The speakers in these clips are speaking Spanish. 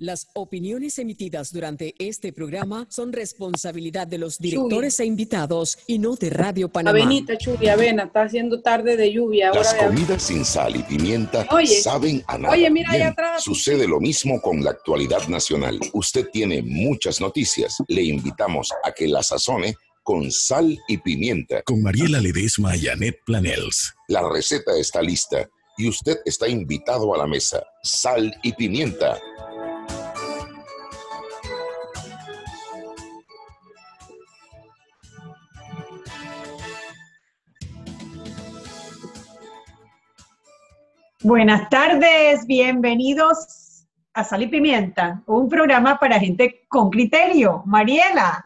Las opiniones emitidas durante este programa son responsabilidad de los directores e invitados y no de Radio Panamá. Avenita, lluvia, avena, está haciendo tarde de lluvia. Las ahora de- comidas sin sal y pimienta Oye, saben a nada. oye, mira allá Bien, atrás. Sucede lo mismo con la actualidad nacional. Usted tiene muchas noticias. Le invitamos a que la sazone con sal y pimienta. Con Mariela Ledesma y Annette Planels. La receta está lista y usted está invitado a la mesa. Sal y pimienta. Buenas tardes, bienvenidos a Sal y Pimienta, un programa para gente con criterio. Mariela,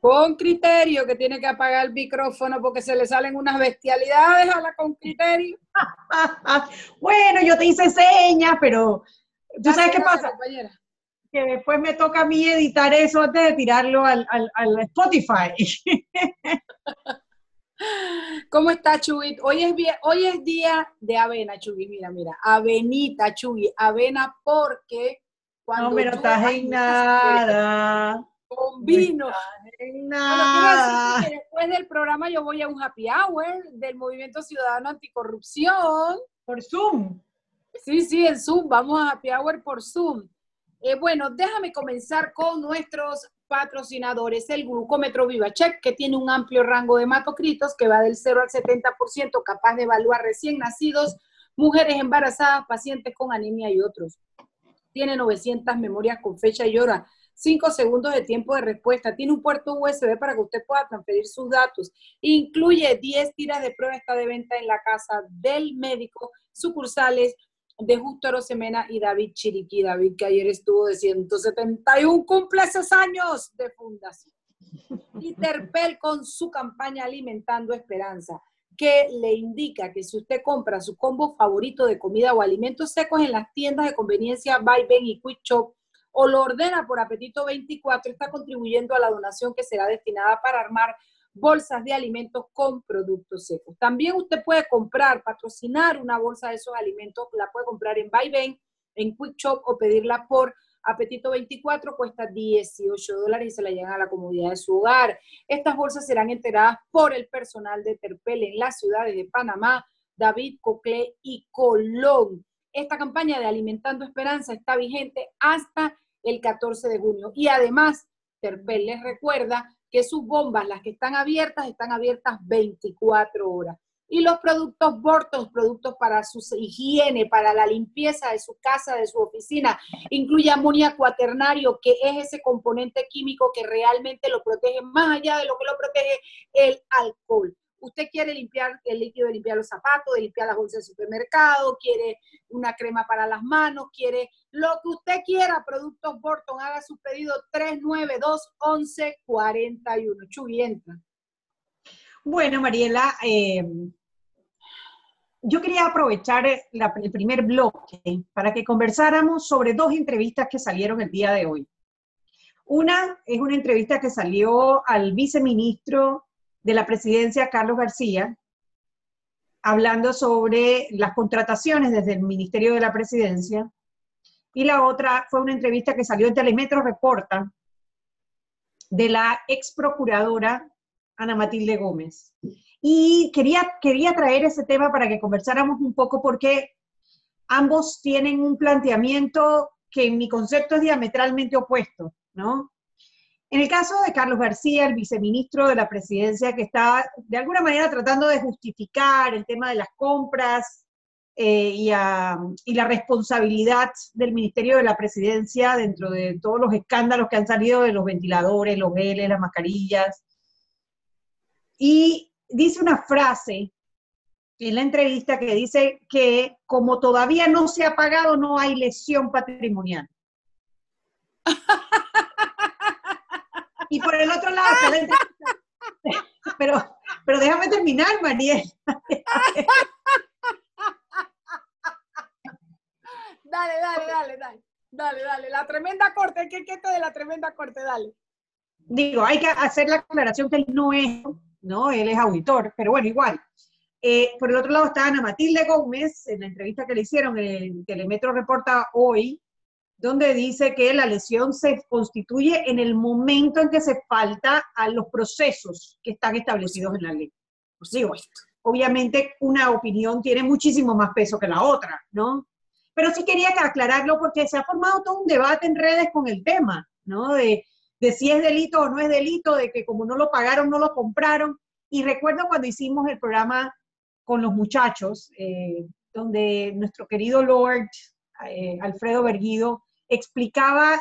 Con criterio, que tiene que apagar el micrófono porque se le salen unas bestialidades a la con criterio. bueno, yo te hice señas, pero ¿tú sabes qué pasa? compañera. Que después me toca a mí editar eso antes de tirarlo al, al- al Spotify. ¿Cómo está, Chuy? Hoy es, vie- hoy es día de avena, Chuy. Mira, mira, avenita, Chuy. Avena porque cuando No, pero estás en nada. Con vino. Bueno, nada. después del programa yo voy a un happy hour del Movimiento Ciudadano Anticorrupción. Por Zoom. Sí, sí, en Zoom, vamos a happy hour por Zoom. Eh, bueno, déjame comenzar con nuestros patrocinadores, el glucómetro VivaCheck, que tiene un amplio rango de hematocritos que va del 0 al 70%, capaz de evaluar recién nacidos, mujeres embarazadas, pacientes con anemia y otros. Tiene 900 memorias con fecha y hora, 5 segundos de tiempo de respuesta, tiene un puerto USB para que usted pueda transferir sus datos, incluye 10 tiras de prueba, está de venta en la casa del médico, sucursales de Justo Arosemena y David Chiriquí. David, que ayer estuvo de 171, cumple esos años de fundación. Y Terpel con su campaña Alimentando Esperanza, que le indica que si usted compra su combo favorito de comida o alimentos secos en las tiendas de conveniencia Buy, Ben y Quick Shop, o lo ordena por Apetito 24, está contribuyendo a la donación que será destinada para armar bolsas de alimentos con productos secos. También usted puede comprar, patrocinar una bolsa de esos alimentos, la puede comprar en Buy en Quick Shop o pedirla por Apetito 24, cuesta 18 dólares y se la llevan a la comodidad de su hogar. Estas bolsas serán enteradas por el personal de Terpel en las ciudades de Panamá, David, Coclé y Colón. Esta campaña de Alimentando Esperanza está vigente hasta el 14 de junio y además Terpel les recuerda que sus bombas, las que están abiertas, están abiertas 24 horas. Y los productos Bortons, productos para su higiene, para la limpieza de su casa, de su oficina, incluye amoníaco cuaternario, que es ese componente químico que realmente lo protege más allá de lo que lo protege el alcohol. Usted quiere limpiar el líquido de limpiar los zapatos, de limpiar las bolsas del supermercado, quiere una crema para las manos, quiere lo que usted quiera, Productos Borton, haga su pedido 392-1141. Chuy, entra. Bueno, Mariela, eh, yo quería aprovechar la- el primer bloque para que conversáramos sobre dos entrevistas que salieron el día de hoy. Una es una entrevista que salió al viceministro de la presidencia, Carlos García, hablando sobre las contrataciones desde el Ministerio de la Presidencia. Y la otra fue una entrevista que salió en Telemetro Reporta de la ex procuradora Ana Matilde Gómez. Y quería, quería traer ese tema para que conversáramos un poco porque ambos tienen un planteamiento que en mi concepto es diametralmente opuesto, ¿no? En el caso de Carlos García, el viceministro de la presidencia, que está de alguna manera tratando de justificar el tema de las compras eh, y, a- y la responsabilidad del Ministerio de la Presidencia dentro de todos los escándalos que han salido de los ventiladores, los geles, las mascarillas, y dice una frase en la entrevista que dice que como todavía no se ha pagado, no hay lesión patrimonial. Y por el otro lado Pero, pero déjame terminar, Mariel. dale, dale, dale, dale. Dale, dale. La tremenda corte, ¿qué es de la tremenda corte? Dale. Digo, hay que hacer la aclaración que él no es, ¿no? Él es auditor, pero bueno, igual. Eh, por el otro lado está Ana Matilde Gómez, en la entrevista que le hicieron en Telemetro Reporta hoy, donde dice que la lesión se constituye en el momento en que se falta a los procesos que están establecidos en la ley. Digo, obviamente una opinión tiene muchísimo más peso que la otra, ¿no? Pero sí quería aclararlo porque se ha formado todo un debate en redes con el tema, ¿no? De, de si es delito o no es delito, de que como no lo pagaron, no lo compraron. Y recuerdo cuando hicimos el programa con los muchachos, eh, donde nuestro querido Lord eh, Alfredo Berguido explicaba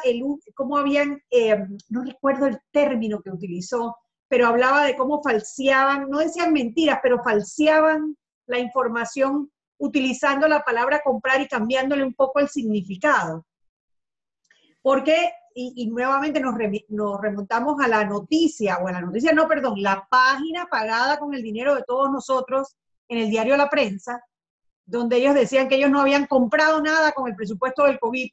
cómo habían, eh, no recuerdo el término que utilizó, pero hablaba de cómo falseaban, no decían mentiras, pero falseaban la información utilizando la palabra comprar y cambiándole un poco el significado. Porque, y, nuevamente nos, nos remontamos a la noticia, o a la noticia, no, perdón, la página pagada con el dinero de todos nosotros en el diario La Prensa, donde ellos decían que ellos no habían comprado nada con el presupuesto del COVID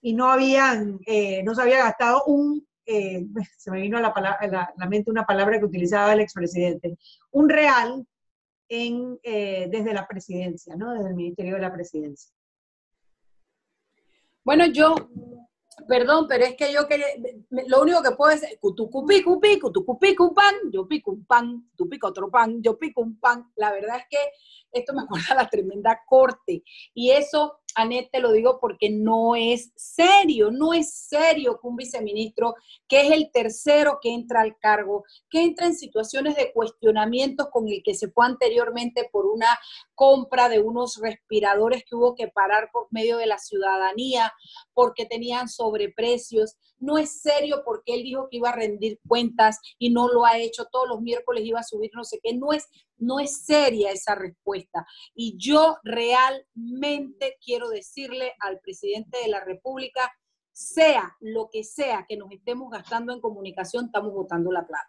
y no habían, eh, no se había gastado un, eh, se me vino a la, la, mente una palabra que utilizaba el expresidente, un real en, eh, desde la presidencia, ¿no? Desde el Ministerio de la Presidencia. Bueno, yo Perdón, pero es que yo quería, lo único que puedo decir, pico, tú pico un pan, yo pico un pan, tú pico otro pan, yo pico un pan. La verdad es que esto me acuerda la tremenda corte. Y eso, Anet, te lo digo porque no es serio, no es serio que un viceministro, que es el tercero que entra al cargo, que entra en situaciones de cuestionamientos con el que se fue anteriormente por una compra de unos respiradores que hubo que parar por medio de la ciudadanía porque tenían sobreprecios. No es serio porque él dijo que iba a rendir cuentas y no lo ha hecho. Todos los miércoles iba a subir no sé qué. No es no es seria esa respuesta. Y yo realmente quiero decirle al presidente de la República, sea lo que sea que nos estemos gastando en comunicación, estamos votando la plata.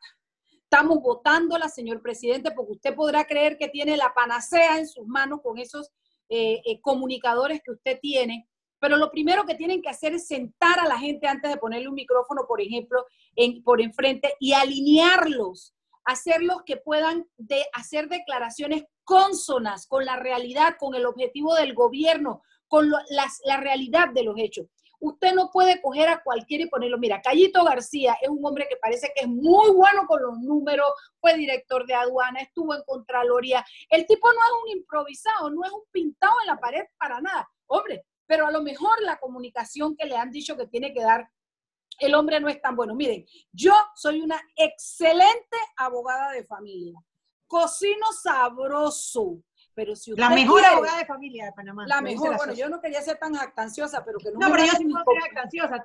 Estamos votándola, señor presidente, porque usted podrá creer que tiene la panacea en sus manos con esos eh, eh, comunicadores que usted tiene, pero lo primero que tienen que hacer es sentar a la gente antes de ponerle un micrófono, por ejemplo, en, por enfrente y alinearlos hacerlos que puedan de hacer declaraciones cónsonas con la realidad, con el objetivo del gobierno, con la realidad de los hechos. Usted no puede coger a cualquiera y ponerlo. Mira, Cayito García es un hombre que parece que es muy bueno con los números, fue director de aduana, estuvo en Contraloría. El tipo no es un improvisado, no es un pintado en la pared para nada. Hombre, pero a lo mejor la comunicación que le han dicho que tiene que dar el hombre no es tan bueno. Miren, yo soy una excelente abogada de familia. Cocino sabroso. Pero si usted la mejor abogada de familia de Panamá. La mejor, bueno, yo no quería ser tan jactanciosa, pero que no. No, pero yo sí no soy jactanciosa.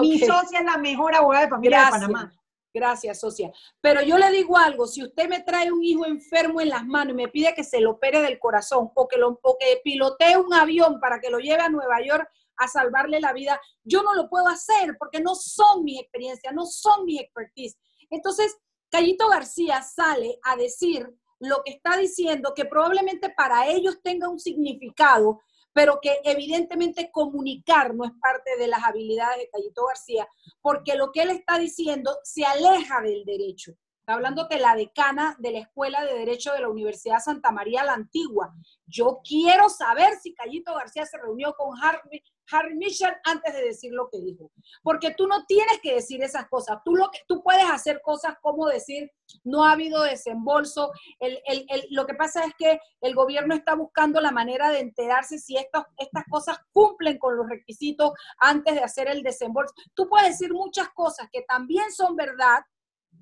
Mi socia es la mejor abogada de familia de Panamá. Gracias, socia. Pero yo le digo algo, si usted me trae un hijo enfermo en las manos y me pide que se lo opere del corazón o que, lo, o que pilotee un avión para que lo lleve a Nueva York a salvarle la vida, yo no lo puedo hacer porque no son mis experiencias, no son mi expertise. Entonces, Cayito García sale a decir lo que está diciendo, que probablemente para ellos tenga un significado, pero que evidentemente comunicar no es parte de las habilidades de Cayito García, porque lo que él está diciendo se aleja del derecho. Está hablando que la decana de la Escuela de Derecho de la Universidad Santa María la Antigua. Yo quiero saber si Cayito García se reunió con Harvey, Harry Mitchell antes de decir lo que dijo. Porque tú no tienes que decir esas cosas. Tú, lo que, tú puedes hacer cosas como decir, no ha habido desembolso. El, el, el, lo que pasa es que el gobierno está buscando la manera de enterarse si estas, estas cosas cumplen con los requisitos antes de hacer el desembolso. Tú puedes decir muchas cosas que también son verdad,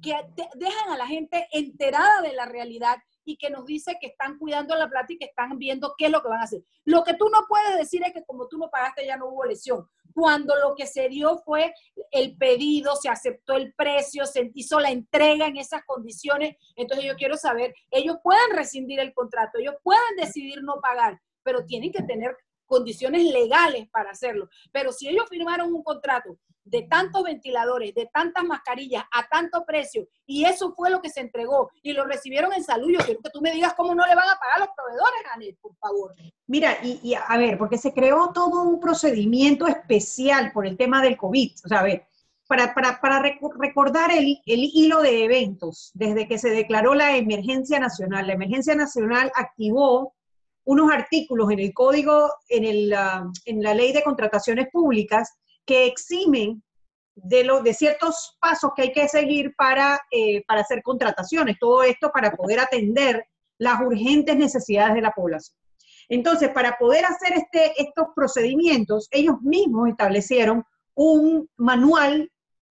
que dejan a la gente enterada de la realidad y que nos dice que están cuidando la plata y que están viendo qué es lo que van a hacer. Lo que tú no puedes decir es que como tú no pagaste ya no hubo lesión. Cuando lo que se dio fue el pedido, se aceptó el precio, se hizo la entrega en esas condiciones, entonces yo quiero saber, ellos pueden rescindir el contrato, ellos pueden decidir no pagar, pero tienen que tener condiciones legales para hacerlo. Pero si ellos firmaron un contrato de tantos ventiladores, de tantas mascarillas a tanto precio, y eso fue lo que se entregó y lo recibieron en salud, yo quiero que tú me digas cómo no le van a pagar los proveedores, Anet, por favor. Mira, y, a ver, porque se creó todo un procedimiento especial por el tema del COVID. O sea, a ver, para, para, recordar el, el, hilo de eventos, desde que se declaró la emergencia nacional, la emergencia nacional activó unos artículos en el código, en, el, ah, en la ley de contrataciones públicas, que eximen de, lo, de ciertos pasos que hay que seguir para, eh, para hacer contrataciones. Todo esto para poder atender las urgentes necesidades de la población. Entonces, para poder hacer este, estos procedimientos, ellos mismos establecieron un manual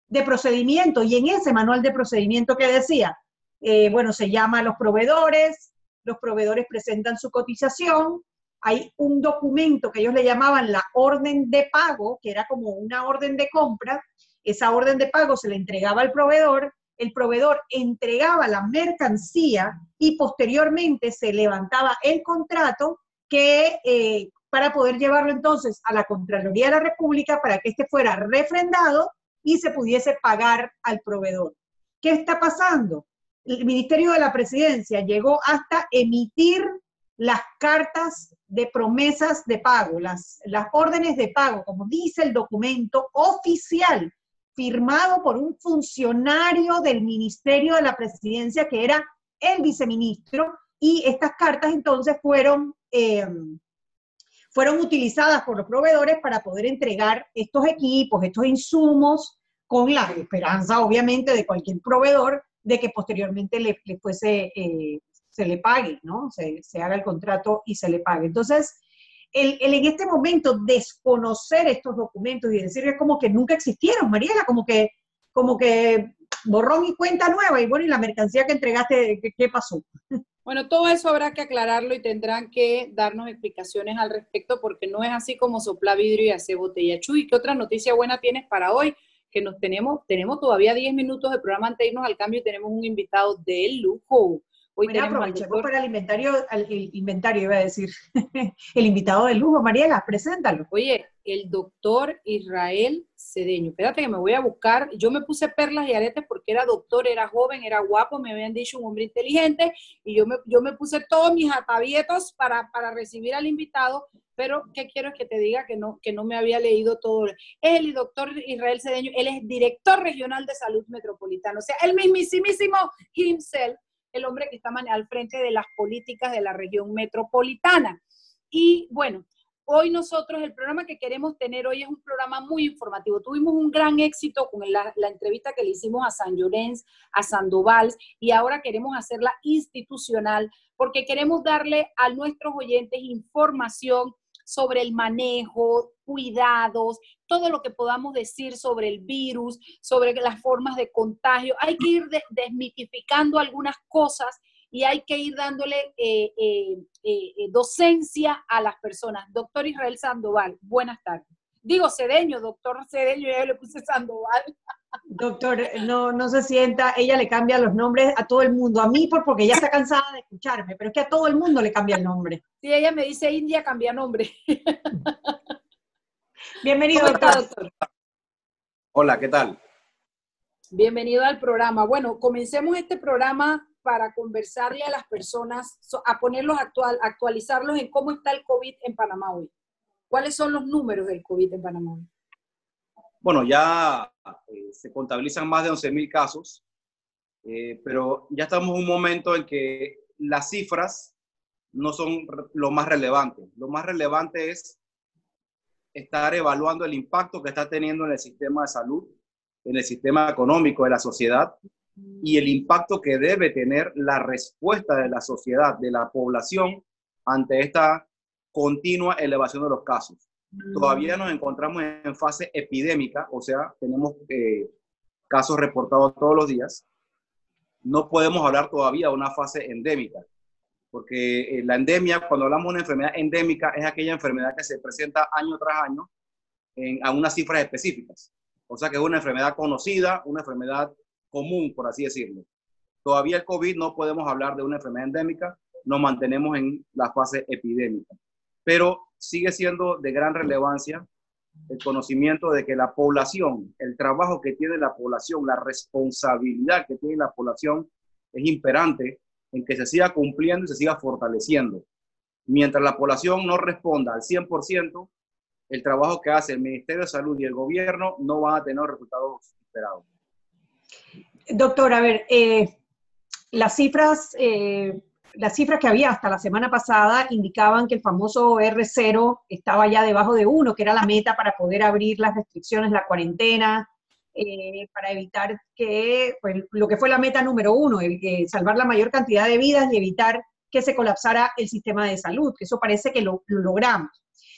de procedimiento y en ese manual de procedimiento que decía, eh, bueno, se llama a los proveedores, los proveedores presentan su cotización, hay un documento que ellos le llamaban la orden de pago, que era como una orden de compra, esa orden de pago se le entregaba al proveedor, el proveedor entregaba la mercancía y posteriormente se levantaba el contrato que eh, para poder llevarlo entonces a la Contraloría de la República para que éste fuera refrendado y se pudiese pagar al proveedor. ¿Qué está pasando? El Ministerio de la Presidencia llegó hasta emitir las cartas de promesas de pago, las, órdenes de pago, como dice el documento oficial, firmado por un funcionario del Ministerio de la Presidencia, que era el viceministro, y estas cartas entonces fueron, eh, fueron utilizadas por los proveedores para poder entregar estos equipos, estos insumos, con la esperanza, obviamente, de cualquier proveedor de que posteriormente le, fuese eh, se le pague, ¿no? Se, haga el contrato y se le pague. Entonces, el, en este momento desconocer estos documentos y decir es como que nunca existieron, Mariela, como que, como que borrón y cuenta nueva, y bueno, y la mercancía que entregaste, ¿qué, pasó? Bueno, todo eso habrá que aclararlo y tendrán que darnos explicaciones al respecto, porque no es así como sopla vidrio y hace botella. Chuy, ¿qué otra noticia buena tienes para hoy? Que nos tenemos, tenemos todavía 10 minutos de programa antes de irnos al cambio y tenemos un invitado de lujo. Hoy bueno, aprovechemos para el inventario, el inventario iba a decir, el invitado de lujo, Mariela, preséntalo. Oye, el doctor Israel Cedeño. Espérate que me voy a buscar. Yo me puse perlas y aretes porque era doctor, era joven, era guapo, me habían dicho un hombre inteligente y yo me, yo me puse todos mis atavietos para, para recibir al invitado, pero ¿qué quiero es que te diga que no, que no me había leído todo. El doctor Israel Cedeño, él es director regional de salud metropolitana, o sea, el mismísimo himself el hombre que está al frente de las políticas de la región metropolitana. Y bueno, hoy nosotros, el programa que queremos tener hoy es un programa muy informativo. Tuvimos un gran éxito con la, entrevista que le hicimos a San Llorens, a Sandoval, y ahora queremos hacerla institucional porque queremos darle a nuestros oyentes información sobre el manejo, cuidados, todo lo que podamos decir sobre el virus, sobre las formas de contagio. Hay que ir desmitificando algunas cosas y hay que ir dándole eh, eh, eh, docencia a las personas. Doctor Israel Sandoval, buenas tardes. Digo Cedeño, doctor Cedeño, ya le puse Sandoval. Doctor, no, no se sienta, ella le cambia los nombres a todo el mundo, a mí por, porque ya está cansada de escucharme, pero es que a todo el mundo le cambia el nombre. Sí, ella me dice India, cambia nombre. Bienvenido, doctor. Hola, ¿qué tal? Bienvenido al programa. Bueno, comencemos este programa para conversarle a las personas, a ponerlos actual, actualizarlos en cómo está el COVID en Panamá hoy. ¿Cuáles son los números del COVID en Panamá hoy? Bueno, ya eh, se contabilizan más de 11.000 casos, eh, pero ya estamos en un momento en que las cifras no son lo más relevante. Lo más relevante es estar evaluando el impacto que está teniendo en el sistema de salud, en el sistema económico de la sociedad y el impacto que debe tener la respuesta de la sociedad, de la población ante esta continua elevación de los casos. Todavía nos encontramos en fase epidémica, o sea, tenemos eh, casos reportados todos los días. No podemos hablar todavía de una fase endémica, porque eh, la endemia, cuando hablamos de una enfermedad endémica, es aquella enfermedad que se presenta año tras año en, a unas cifras específicas. O sea que es una enfermedad conocida, una enfermedad común, por así decirlo. Todavía el COVID no podemos hablar de una enfermedad endémica, nos mantenemos en la fase epidémica. Pero sigue siendo de gran relevancia el conocimiento de que la población, el trabajo que tiene la población, la responsabilidad que tiene la población es imperante en que se siga cumpliendo y se siga fortaleciendo. Mientras la población no responda al 100%, el trabajo que hace el Ministerio de Salud y el gobierno no van a tener resultados esperados. Doctor, a ver, eh, las cifras eh, las cifras que había hasta la semana pasada indicaban que el famoso R0 estaba ya debajo de 1, que era la meta para poder abrir las restricciones, la cuarentena, eh, para evitar que, pues, lo que fue la meta número uno, salvar la mayor cantidad de vidas y evitar que se colapsara el sistema de salud, que eso parece que lo, lo logramos.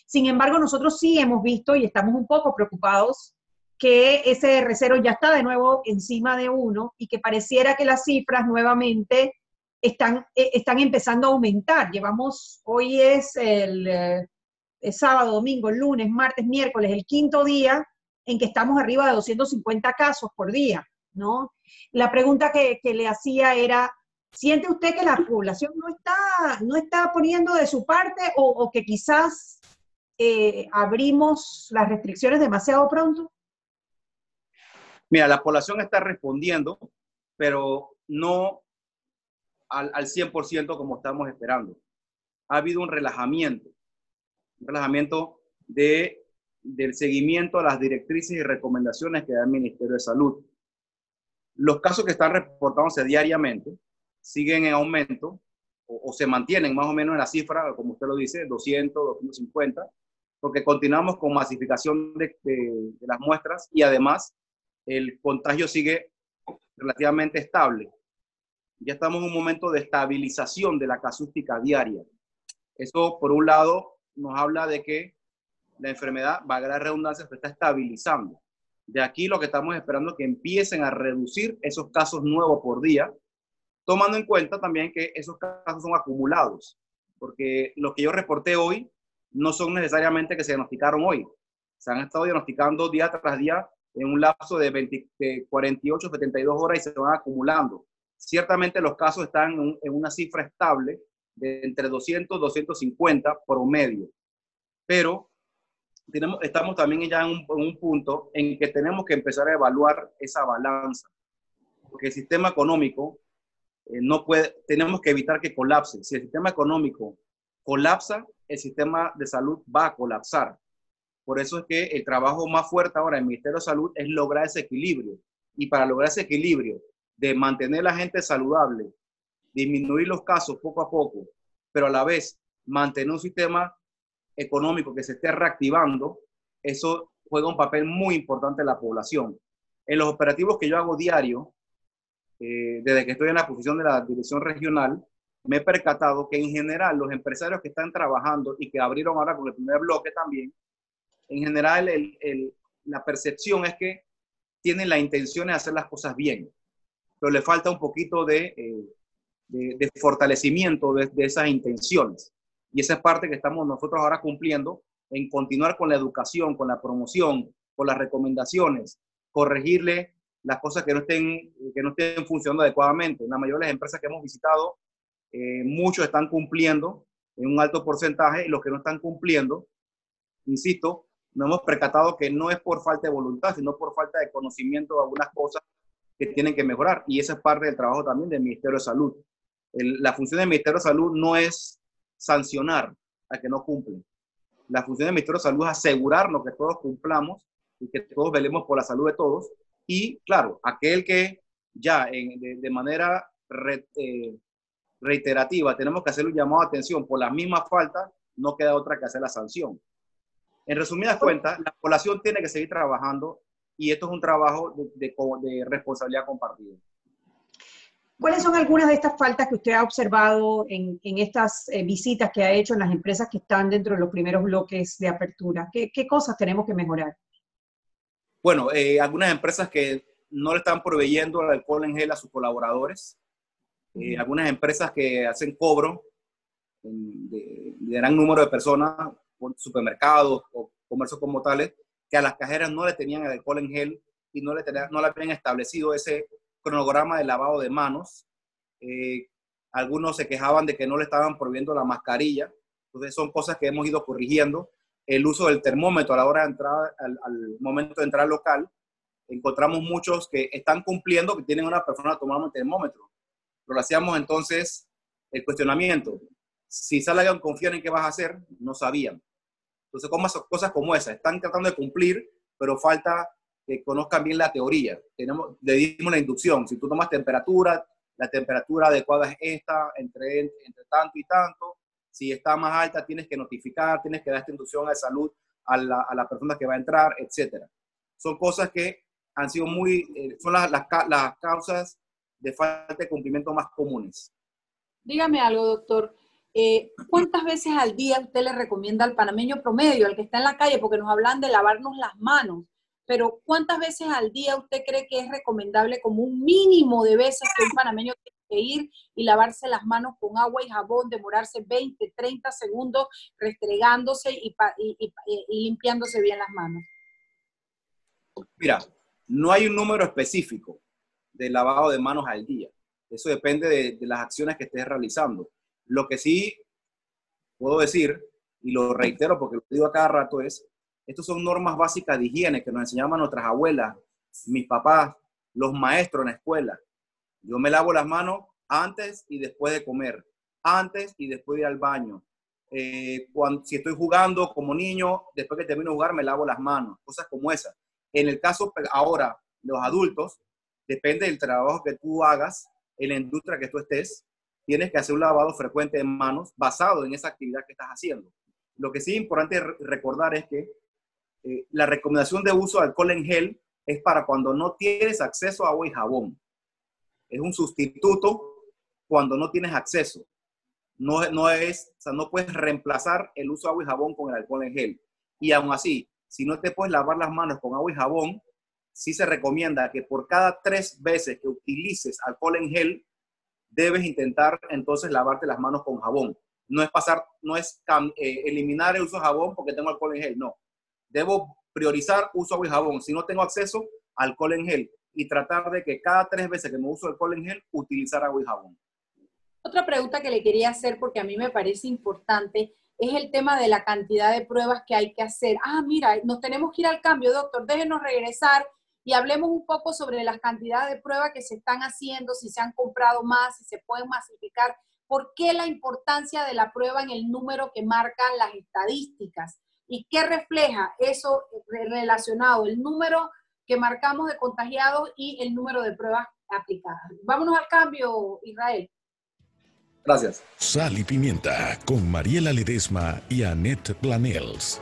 Sin embargo, nosotros sí hemos visto y estamos un poco preocupados que ese R0 ya está de nuevo encima de uno y que pareciera que las cifras nuevamente están, eh, están empezando a aumentar. Llevamos, hoy es el, eh, sábado, domingo, lunes, martes, miércoles, el quinto día en que estamos arriba de 250 casos por día, ¿no? La pregunta que, le hacía era, ¿siente usted que la población no está, no está poniendo de su parte o, que quizás eh, abrimos las restricciones demasiado pronto? Mira, la población está respondiendo, pero no al, al 100% como estamos esperando. Ha habido un relajamiento, un relajamiento de, del seguimiento a las directrices y recomendaciones que da el Ministerio de Salud. Los casos que están reportándose diariamente siguen en aumento o, se mantienen más o menos en la cifra, como usted lo dice, 200, 250, porque continuamos con masificación de, de las muestras y además el contagio sigue relativamente estable ya estamos en un momento de estabilización de la casuística diaria. Eso, por un lado, nos habla de que la enfermedad, va a la redundancia, se está estabilizando. De aquí lo que estamos esperando es que empiecen a reducir esos casos nuevos por día, tomando en cuenta también que esos casos son acumulados, porque lo que yo reporté hoy no son necesariamente que se diagnosticaron hoy. Se han estado diagnosticando día tras día en un lapso de, 20, de 48, 72 horas y se van acumulando. Ciertamente los casos están en, una cifra estable de entre 200 y 250 promedio, pero tenemos, estamos también ya en un, punto en que tenemos que empezar a evaluar esa balanza, porque el sistema económico eh, no puede, tenemos que evitar que colapse. Si el sistema económico colapsa, el sistema de salud va a colapsar. Por eso es que el trabajo más fuerte ahora en el Ministerio de Salud es lograr ese equilibrio. Y para lograr ese equilibrio de mantener la gente saludable, disminuir los casos poco a poco, pero a la vez mantener un sistema económico que se esté reactivando, eso juega un papel muy importante en la población. En los operativos que yo hago diario, eh, desde que estoy en la posición de la dirección regional, me he percatado que en general los empresarios que están trabajando y que abrieron ahora con el primer bloque también, en general la percepción es que tienen la intención de hacer las cosas bien pero le falta un poquito de, eh, de, fortalecimiento de, de, esas intenciones. Y esa es parte que estamos nosotros ahora cumpliendo en continuar con la educación, con la promoción, con las recomendaciones, corregirle las cosas que no estén, que no estén funcionando adecuadamente. En la mayoría de las empresas que hemos visitado, eh, muchos están cumpliendo en un alto porcentaje y los que no están cumpliendo, insisto, nos hemos percatado que no es por falta de voluntad, sino por falta de conocimiento de algunas cosas que tienen que mejorar. Y esa es parte del trabajo también del Ministerio de Salud. la función del Ministerio de Salud no es sancionar a que no cumplen. La función del Ministerio de Salud es asegurarnos que todos cumplamos y que todos velemos por la salud de todos. Y claro, aquel que ya de, manera eh, reiterativa tenemos que hacer un llamado de atención por la misma falta, no queda otra que hacer la sanción. En resumidas cuentas, la población tiene que seguir trabajando y esto es un trabajo de, responsabilidad compartida. ¿Cuáles son algunas de estas faltas que usted ha observado en, estas eh, visitas que ha hecho en las empresas que están dentro de los primeros bloques de apertura? ¿Qué, cosas tenemos que mejorar? Bueno, eh, algunas empresas que no le están proveyendo el alcohol en gel a sus colaboradores, eh, algunas empresas que hacen cobro de, de, gran número de personas, supermercados o comercios como tales, que a las cajeras no le tenían el alcohol en gel y no le, tenían, no le habían establecido ese cronograma de lavado de manos. Eh, algunos se quejaban de que no le estaban prohibiendo la mascarilla, Entonces son cosas que hemos ido corrigiendo. El uso del termómetro a la hora de entrar, al, momento de entrar al local, encontramos muchos que están cumpliendo, que tienen una persona tomando el termómetro. Pero lo hacíamos entonces el cuestionamiento. Si salgan confían en qué vas a hacer, no sabían. Entonces, como cosas como esas, están tratando de cumplir, pero falta que conozcan bien la teoría. Tenemos, le dimos la inducción. Si tú tomas temperatura, la temperatura adecuada es esta, entre, entre tanto y tanto. Si está más alta, tienes que notificar, tienes que dar esta inducción salud a la, a la persona que va a entrar, etc. Son cosas que han sido muy, eh, son las, las causas de falta de cumplimiento más comunes. Dígame algo, doctor. Eh, ¿Cuántas veces al día usted le recomienda al panameño promedio, al que está en la calle, porque nos hablan de lavarnos las manos, pero ¿cuántas veces al día usted cree que es recomendable como un mínimo de veces que un panameño tiene que ir y lavarse las manos con agua y jabón, demorarse 20, 30 segundos restregándose y, limpiándose bien las manos? Mira, no hay un número específico de lavado de manos al día. Eso depende de, de, las acciones que estés realizando. Lo que sí puedo decir, y lo reitero porque lo digo a cada rato, es, estas son normas básicas de higiene que nos enseñaban nuestras abuelas, mis papás, los maestros en la escuela. Yo me lavo las manos antes y después de comer, antes y después de ir al baño. Eh, cuando, si estoy jugando como niño, después que termino de jugar, me lavo las manos, cosas como esas. En el caso ahora, los adultos, depende del trabajo que tú hagas, en la industria que tú estés, tienes que hacer un lavado frecuente de manos basado en esa actividad que estás haciendo. Lo que sí es importante recordar es que eh, la recomendación de uso de alcohol en gel es para cuando no tienes acceso a agua y jabón. Es un sustituto cuando no tienes acceso. No, no es, o sea, no puedes reemplazar el uso de agua y jabón con el alcohol en gel. Y aún así, si no te puedes lavar las manos con agua y jabón, sí se recomienda que por cada tres veces que utilices alcohol en gel, debes intentar entonces lavarte las manos con jabón. No es pasar, no es eh, eliminar el uso de jabón porque tengo alcohol en gel, no. Debo priorizar uso y jabón. Si no tengo acceso, alcohol en gel. Y tratar de que cada tres veces que me uso alcohol en gel, utilizar agua y jabón. Otra pregunta que le quería hacer, porque a mí me parece importante, es el tema de la cantidad de pruebas que hay que hacer. Ah, mira, nos tenemos que ir al cambio, doctor, déjenos regresar y hablemos un poco sobre las cantidades de pruebas que se están haciendo, si se han comprado más, si se pueden masificar. ¿Por qué la importancia de la prueba en el número que marcan las estadísticas? ¿Y qué refleja eso relacionado, el número que marcamos de contagiados y el número de pruebas aplicadas? Vámonos al cambio, Israel. Gracias. Sal y Pimienta con Mariela Ledesma y Annette Planels.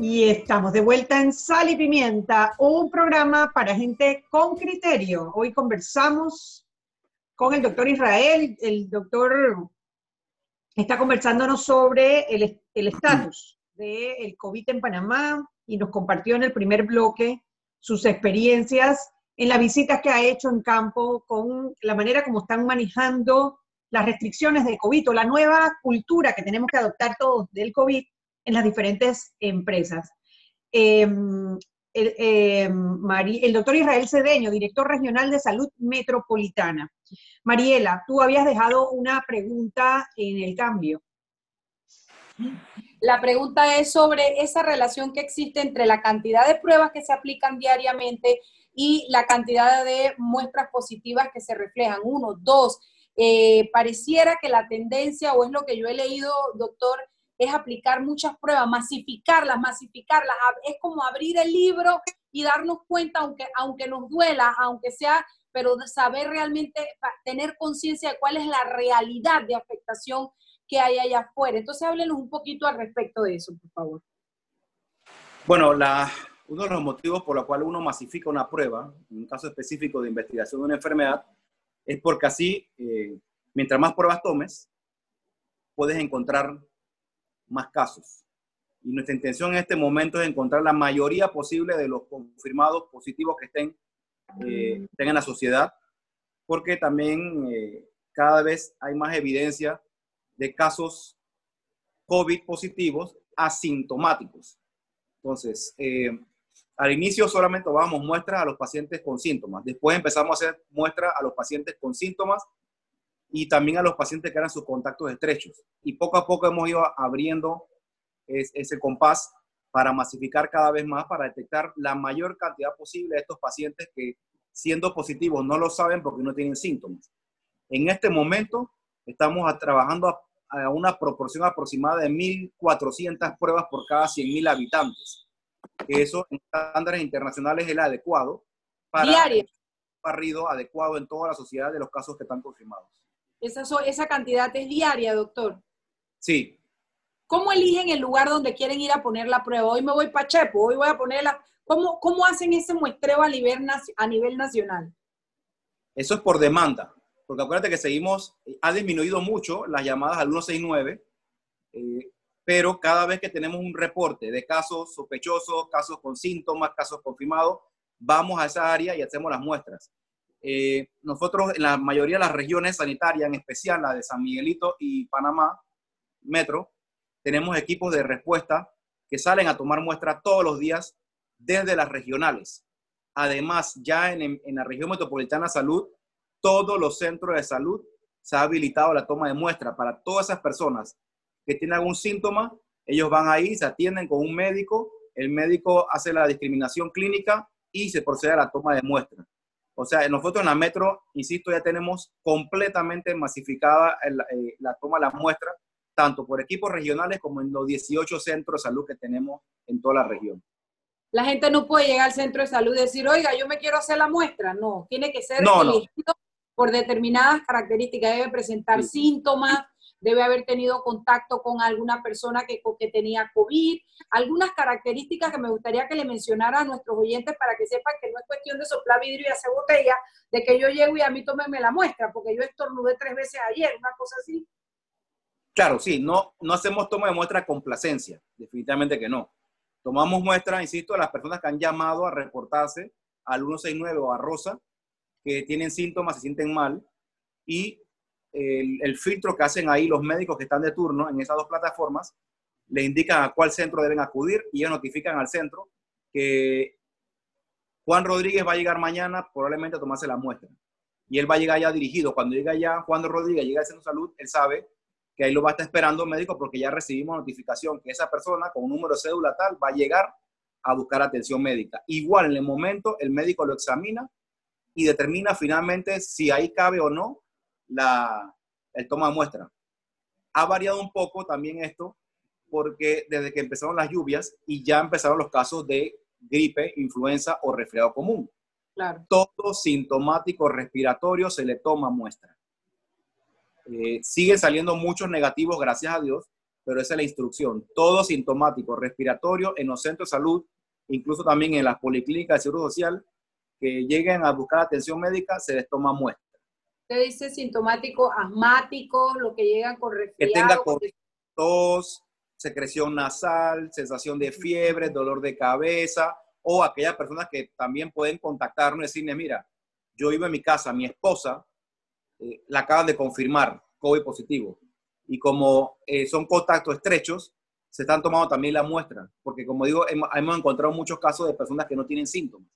Y estamos de vuelta en Sal y Pimienta, un programa para gente con criterio. Hoy conversamos con el doctor Israel. El doctor está conversándonos sobre el el estatus del COVID en Panamá y nos compartió en el primer bloque sus experiencias en las visitas que ha hecho en campo con la manera como están manejando las restricciones de COVID o la nueva cultura que tenemos que adoptar todos del COVID en las diferentes empresas. Em, el, em, el, doctor Israel Cedeño, director regional de salud metropolitana. Mariela, tú habías dejado una pregunta en el cambio. La pregunta es sobre esa relación que existe entre la cantidad de pruebas que se aplican diariamente y la cantidad de muestras positivas que se reflejan. Uno, dos, eh, pareciera que la tendencia, o es lo que yo he leído, doctor, es aplicar muchas pruebas, masificarlas, masificarlas. Es como abrir el libro y darnos cuenta, aunque, aunque nos duela, aunque sea, pero saber realmente, tener conciencia de cuál es la realidad de afectación que hay allá afuera. Entonces, háblenos un poquito al respecto de eso, por favor. Bueno, uno de los motivos por los cuales uno masifica una prueba, en un caso específico de investigación de una enfermedad, es porque así, eh, mientras más pruebas tomes, puedes encontrar más casos. Y nuestra intención en este momento es encontrar la mayoría posible de los confirmados positivos que estén, eh, en la sociedad, porque también eh, cada vez hay más evidencia de casos COVID positivos asintomáticos. Entonces, eh, al inicio solamente tomábamos muestras a los pacientes con síntomas. Después empezamos a hacer muestras a los pacientes con síntomas y también a los pacientes que eran sus contactos estrechos. Y poco a poco hemos ido abriendo ese compás para masificar cada vez más, para detectar la mayor cantidad posible de estos pacientes que siendo positivos no lo saben porque no tienen síntomas. En este momento estamos trabajando a, a una proporción aproximada de 1.400 pruebas por cada 100.000 habitantes. Eso en estándares internacionales es el adecuado para Diario. un barrido adecuado en toda la sociedad de los casos que están confirmados. Esa, esa cantidad es diaria, doctor. Sí. ¿Cómo eligen el lugar donde quieren ir a poner la prueba? Hoy me voy para Chepo, hoy voy a ponerla. ¿Cómo, ¿Cómo hacen ese muestreo a nivel, a nivel nacional? Eso es por demanda, porque acuérdate que seguimos, ha disminuido mucho las llamadas al 169, eh, pero cada vez que tenemos un reporte de casos sospechosos, casos con síntomas, casos confirmados, vamos a esa área y hacemos las muestras. Eh, nosotros en la mayoría de las regiones sanitarias, en especial la de San Miguelito y Panamá, Metro, tenemos equipos de respuesta que salen a tomar muestras todos los días desde las regionales. Además, ya en, la región metropolitana salud, todos los centros de salud se ha habilitado la toma de muestra para todas esas personas que tienen algún síntoma. Ellos van ahí, se atienden con un médico, el médico hace la discriminación clínica y se procede a la toma de muestra. O sea, nosotros en la metro, insisto, ya tenemos completamente masificada eh, la toma de la muestra, tanto por equipos regionales como en los 18 centros de salud que tenemos en toda la región. La gente no puede llegar al centro de salud y decir, oiga, yo me quiero hacer la muestra. No, tiene que ser elegido por determinadas características. Debe presentar síntomas, debe haber tenido contacto con alguna persona que, que tenía COVID, algunas características que me gustaría que le mencionara a nuestros oyentes para que sepan que no es cuestión de soplar vidrio y hacer botella, de que yo llego y a mí tómenme la muestra, porque yo estornudé tres veces ayer, una cosa así. Claro, sí, no, no hacemos toma de muestra complacencia, definitivamente que no. Tomamos muestra, insisto, a las personas que han llamado a reportarse al 169 o a Rosa, que tienen síntomas, se sienten mal, y el, filtro que hacen ahí los médicos que están de turno en esas dos plataformas, le indican a cuál centro deben acudir y ellos notifican al centro que Juan Rodríguez va a llegar mañana probablemente a tomarse la muestra. Y él va a llegar ya dirigido. Cuando llega ya Juan Rodríguez, llega al centro de salud, él sabe que ahí lo va a estar esperando el médico porque ya recibimos notificación que esa persona con un número de cédula tal va a llegar a buscar atención médica. Igual en el momento el médico lo examina y determina finalmente si ahí cabe o no la, el toma de muestra. Ha variado un poco también esto porque desde que empezaron las lluvias y ya empezaron los casos de gripe, influenza o resfriado común. Claro. Todo sintomático respiratorio se le toma muestra. Eh, siguen saliendo muchos negativos, gracias a Dios, pero esa es la instrucción. Todo sintomático respiratorio en los centros de salud, incluso también en las policlínicas de seguro social, que lleguen a buscar atención médica, se les toma muestra. Usted dice sintomático, asmático, lo que llegan con resfriado. Que tenga tos, secreción nasal, sensación de fiebre, dolor de cabeza, o aquellas personas que también pueden contactarnos y decirme, mira, yo iba en mi casa, mi esposa eh, la acaban de confirmar, COVID positivo. Y como eh, son contactos estrechos, se están tomando también la muestra, porque como digo, hemos, encontrado muchos casos de personas que no tienen síntomas.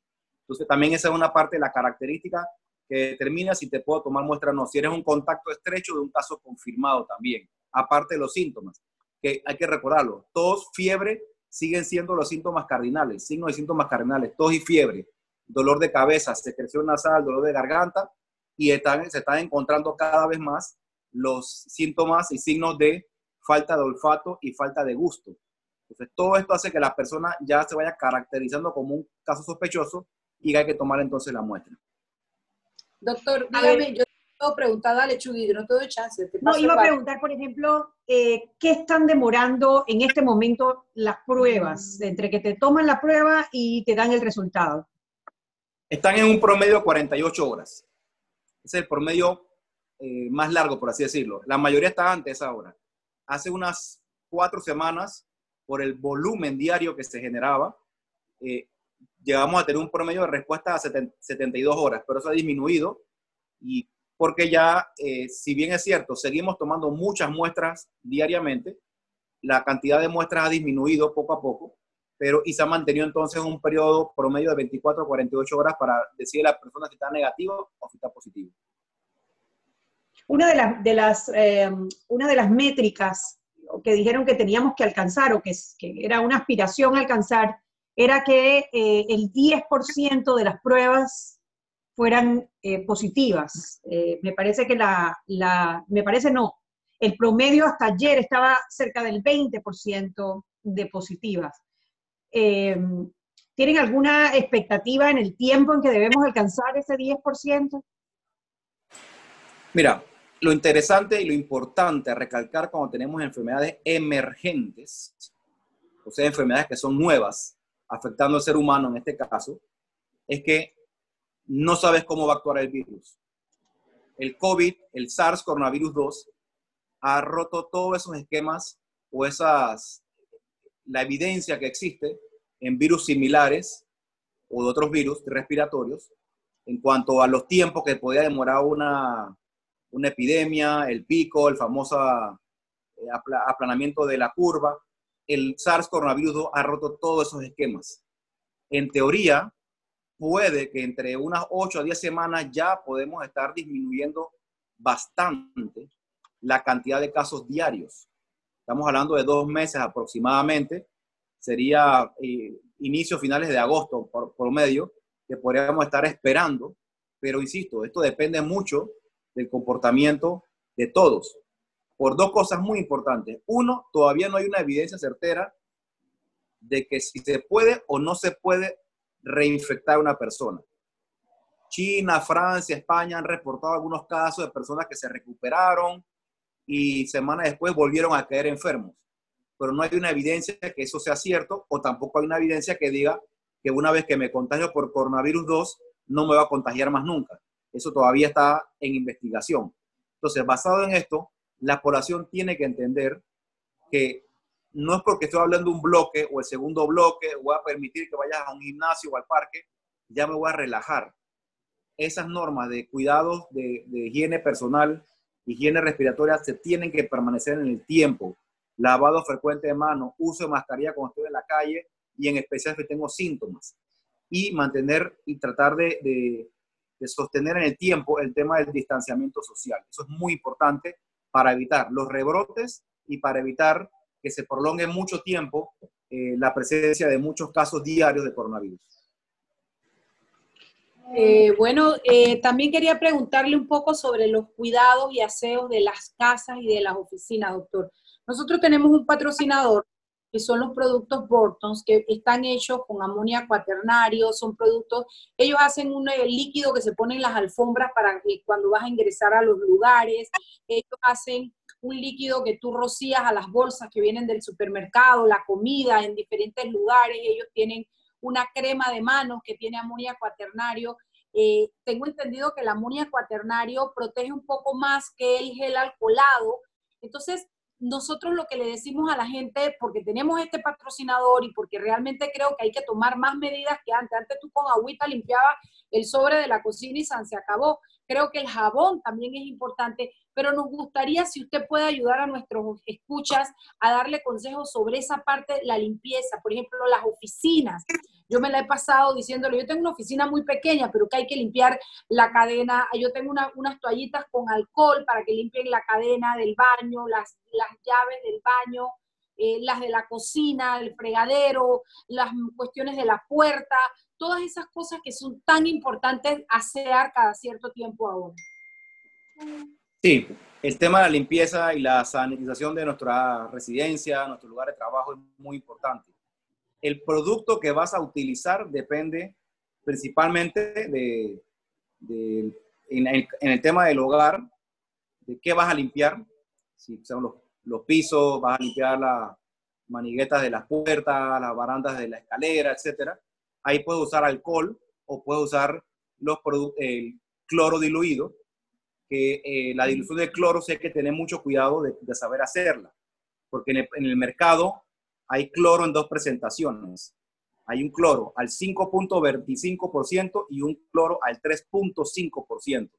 Entonces también esa es una parte de la característica que determina si te puedo tomar muestra o no. Si eres un contacto estrecho de un caso confirmado también, aparte de los síntomas, que hay que recordarlo. Tos, fiebre, siguen siendo los síntomas cardinales, signos de síntomas cardinales, tos y fiebre, dolor de cabeza, secreción nasal, dolor de garganta, y se están encontrando cada vez más los síntomas y signos de falta de olfato y falta de gusto. Entonces, todo esto hace que la persona ya se vaya caracterizando como un caso sospechoso y hay que tomar entonces la muestra. Doctor, dígame, yo tengo preguntar, dale, Chugui, no te doy chance. no, iba a preguntar, por ejemplo, eh, ¿qué están demorando en este momento las pruebas? Entre que te toman la prueba y te dan el resultado. Están en un promedio de 48 horas. Es el promedio eh, más largo, por así decirlo. La mayoría está antes ahora. Hace unas cuatro semanas, por el volumen diario que se generaba, eh, llegamos a tener un promedio de respuesta a 72 horas, pero eso ha disminuido y porque ya, eh, si bien es cierto, seguimos tomando muchas muestras diariamente, la cantidad de muestras ha disminuido poco a poco, pero y se ha mantenido entonces un periodo promedio de 24 a 48 horas para decirle a la persona si está negativo o si está positivo. Una de, las, de las, eh, una de las métricas que dijeron que teníamos que alcanzar o que, que era una aspiración alcanzar era que eh, el 10% de las pruebas fueran eh, positivas. me parece que la, la, me parece no, el promedio hasta ayer estaba cerca del 20% de positivas. ¿Tienen alguna expectativa en el tiempo en que debemos alcanzar ese 10%? Mira, lo interesante y lo importante a recalcar cuando tenemos enfermedades emergentes, o sea, enfermedades que son nuevas, afectando al ser humano en este caso, es que no sabes cómo va a actuar el virus. El COVID, el SARS coronavirus 2, ha roto todos esos esquemas o esas, la evidencia que existe en virus similares o de otros virus respiratorios en cuanto a los tiempos que podía demorar una, una epidemia, el pico, el famoso eh, aplanamiento de la curva. El SARS coronavirus ha roto todos esos esquemas. En teoría, puede que entre unas 8 a 10 semanas ya podemos estar disminuyendo bastante la cantidad de casos diarios. Estamos hablando de dos meses aproximadamente. Sería eh, inicio, finales de agosto por, por medio, que podríamos estar esperando. Pero insisto, esto depende mucho del comportamiento de todos, por dos cosas muy importantes. Uno, todavía no hay una evidencia certera de que si se puede o no se puede reinfectar a una persona. China, Francia, España han reportado algunos casos de personas que se recuperaron y semanas después volvieron a caer enfermos. Pero no hay una evidencia que eso sea cierto o tampoco hay una evidencia que diga que una vez que me contagio por coronavirus 2 no me va a contagiar más nunca. Eso todavía está en investigación. Entonces, basado en esto, la población tiene que entender que no es porque estoy hablando de un bloque o el segundo bloque, voy a permitir que vayas a un gimnasio o al parque, ya me voy a relajar. Esas normas de cuidados de, higiene personal, higiene respiratoria, se tienen que permanecer en el tiempo. Lavado frecuente de manos, uso de mascarilla cuando estoy en la calle y en especial si tengo síntomas. Y mantener y tratar de de sostener en el tiempo el tema del distanciamiento social. Eso es muy importante para evitar los rebrotes y para evitar que se prolongue mucho tiempo eh, la presencia de muchos casos diarios de coronavirus. Eh, bueno, eh, también quería preguntarle un poco sobre los cuidados y aseos de las casas y de las oficinas, doctor. Nosotros tenemos un patrocinador que son los productos Bortons, que están hechos con amonía cuaternario, son productos, ellos hacen un eh, líquido que se pone en las alfombras para que cuando vas a ingresar a los lugares, ellos hacen un líquido que tú rocías a las bolsas que vienen del supermercado, la comida en diferentes lugares, ellos tienen una crema de manos que tiene amonía cuaternario. Eh, tengo entendido que el amonía cuaternario protege un poco más que el gel alcoholado. Entonces, nosotros lo que le decimos a la gente, porque tenemos este patrocinador y porque realmente creo que hay que tomar más medidas que antes. Antes tú con agüita limpiabas el sobre de la cocina y se acabó. Creo que el jabón también es importante, pero nos gustaría si usted puede ayudar a nuestros escuchas a darle consejos sobre esa parte, la limpieza, por ejemplo, las oficinas. Yo me la he pasado diciéndole, yo tengo una oficina muy pequeña, pero que hay que limpiar la cadena. Yo tengo unas toallitas con alcohol para que limpien la cadena del baño, las, las llaves del baño, eh, las de la cocina, el fregadero, las cuestiones de la puerta, todas esas cosas que son tan importantes asear cada cierto tiempo ahora. Sí, el tema de la limpieza y la sanitización de nuestra residencia, nuestro lugar de trabajo es muy importante el producto que vas a utilizar depende principalmente de, en, el, tema del hogar, de qué vas a limpiar, si son los, pisos, vas a limpiar las maniguetas de las puertas, las barandas de la escalera, etc. Ahí puedes usar alcohol o puedes usar los el cloro diluido, que eh, la dilución de cloro hay que tener mucho cuidado de, saber hacerla, porque en el mercado hay cloro en dos presentaciones. Hay un cloro al 5.25% y un cloro al 3.5%.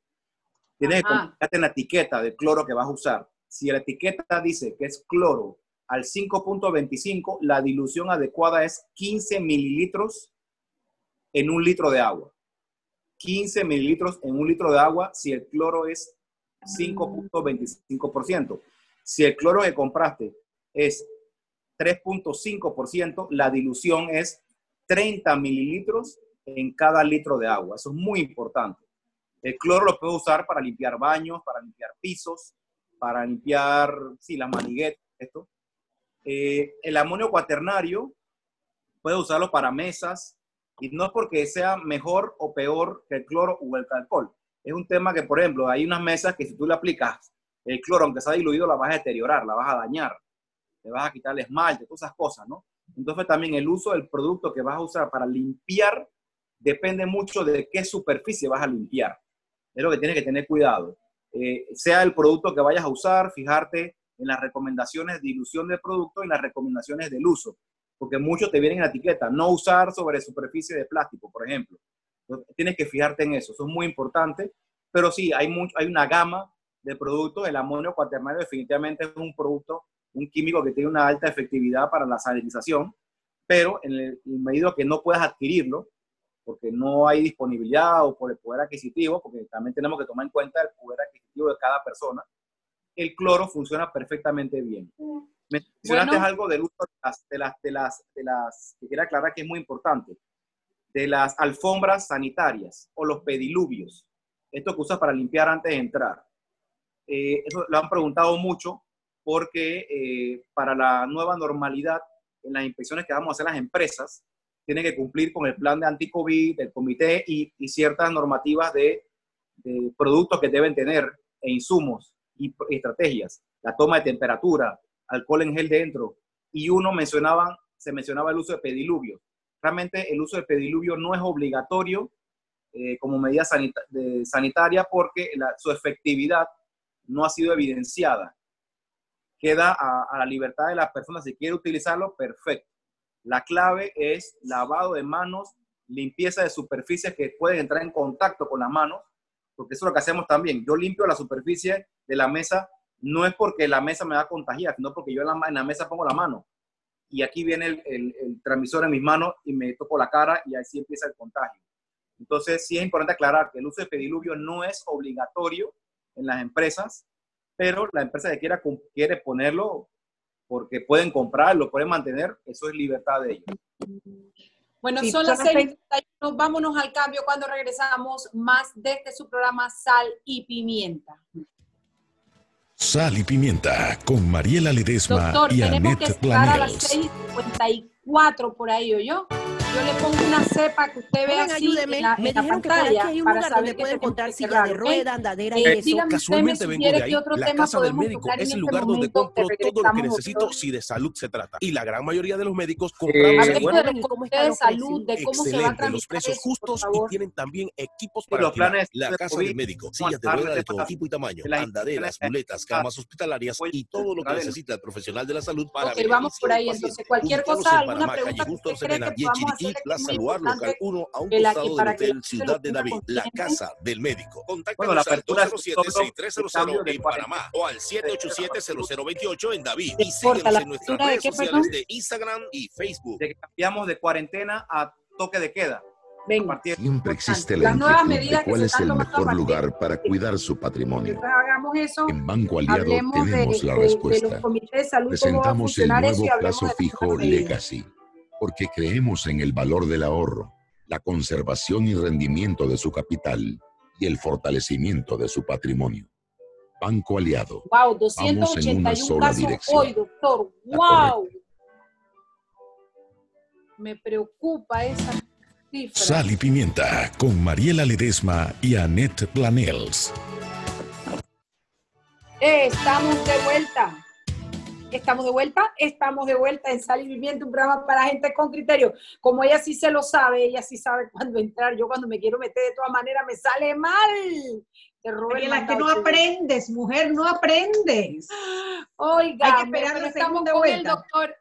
Tienes que comprarte la etiqueta del cloro que vas a usar. Si la etiqueta dice que es cloro al 5.25, la dilución adecuada es 15 mililitros en un litro de agua. 15 mililitros en un litro de agua si el cloro es 5.25%. Si el cloro que compraste es 3.5%, la dilución es 30 mililitros en cada litro de agua. Eso es muy importante. El cloro lo puedo usar para limpiar baños, para limpiar pisos, para limpiar, sí, las maniguetas, esto. Eh, el amonio cuaternario puedo usarlo para mesas y no porque sea mejor o peor que el cloro o el alcohol. Es un tema que, por ejemplo, hay unas mesas que si tú le aplicas el cloro, aunque sea diluido, la vas a deteriorar, la vas a dañar te vas a quitar el esmalte, todas esas cosas, ¿no? Entonces también el uso del producto que vas a usar para limpiar depende mucho de qué superficie vas a limpiar. Es lo que tienes que tener cuidado. Eh, sea el producto que vayas a usar, fijarte en las recomendaciones de dilución del producto y las recomendaciones del uso, porque muchos te vienen en la etiqueta, no usar sobre superficie de plástico, por ejemplo. tienes que fijarte en eso, eso es muy importante, pero sí, hay, hay una gama de productos, el amonio cuaternario definitivamente es un producto un químico que tiene una alta efectividad para la sanitización, pero en el, medida que no puedas adquirirlo, porque no hay disponibilidad o por el poder adquisitivo, porque también tenemos que tomar en cuenta el poder adquisitivo de cada persona, el cloro funciona perfectamente bien. Mencionaste algo del uso de las, de las, de las, de las, que quiero aclarar que es muy importante, de las alfombras sanitarias o los pediluvios, esto que usas para limpiar antes de entrar. Eh, eso lo han preguntado mucho porque eh, para la nueva normalidad, en las inspecciones que vamos a hacer las empresas, tienen que cumplir con el plan de anti-COVID, del comité y, ciertas normativas de, productos que deben tener e insumos y, estrategias. La toma de temperatura, alcohol en gel dentro. Y uno mencionaba, se mencionaba el uso de pediluvio. Realmente el uso de pediluvio no es obligatorio eh, como medida sanitaria porque su efectividad no ha sido evidenciada queda a, la libertad de las personas. Si quiere utilizarlo, perfecto. La clave es lavado de manos, limpieza de superficies que pueden entrar en contacto con las manos, porque eso es lo que hacemos también. Yo limpio la superficie de la mesa, no es porque la mesa me va a contagiar, sino porque yo en la, en la mesa pongo la mano. Y aquí viene el, el, transmisor en mis manos y me toco la cara y así empieza el contagio. Entonces, sí es importante aclarar que el uso de pediluvio no es obligatorio en las empresas, pero la empresa que quiera, quiere ponerlo porque pueden comprarlo, pueden mantener, eso es libertad de ellos. Bueno, son las seis. Vámonos al cambio cuando regresamos más desde su programa Sal y Pimienta. Sal y Pimienta con Mariela Ledesma Doctor, y tenemos Annette que estar a las 6.54 por ahí, ¿o yo? Yo le pongo una cepa que usted ve Joven, así ayúdeme. en la, Me en la dijeron que por aquí pantalla hay un para lugar donde puede encontrar silla de rueda, andadera Eh, y eso. Casualmente vengo de ahí. La casa del médico es el este lugar donde compro todo lo que necesito si de salud se trata. Y la gran mayoría de los médicos compramos de los ¿Y cómo comités están de los salud, de cómo se va a los precios justos y tienen también equipos para los planes La casa del médico, ¿cómo sillas de rueda de todo tipo y tamaño, andaderas, muletas, camas hospitalarias y todo lo que necesita el profesional de la salud para Ok, vamos por ahí. Entonces, cualquier cosa, alguna pregunta que Justo usted cree que es Plaza Luar, local importante 1, a un costado del Hotel Ciudad de David, la casa del médico. Bueno, la Contáctanos al apertura es 207-6300 cambio de en Panamá o al 787-0028 en David. Y síguenos en nuestras redes qué, sociales perdón? de Instagram y Facebook. de que cambiamos de cuarentena a toque de queda. Venga. Siempre existe la inquietud medidas de que cuál se es el mejor lugar para cuidar su patrimonio. Eso. En Banco Aliado de, tenemos la de- de respuesta. los comités de salud, cómo va a Presentamos el y nuevo plazo fijo. Legacy, porque creemos en el valor del ahorro, la conservación y rendimiento de su capital y el fortalecimiento de su patrimonio. Banco Aliado. Wow, Vamos en una 281 sola casos dirección. hoy, doctor. Wow. Me preocupa esa cifra. Sal y Pimienta con Mariela Ledesma y Annette Planels. Eh, Estamos de vuelta. Estamos de vuelta, estamos de vuelta en Sal y Viviente, un programa para gente con criterio. Como ella sí se lo sabe, ella sí sabe cuándo entrar. Yo cuando me quiero meter de todas maneras me sale mal. Te el que no aprendes, mujer, no aprendes. Oiga, Hay que esperar pero estamos con el vuelta. doctor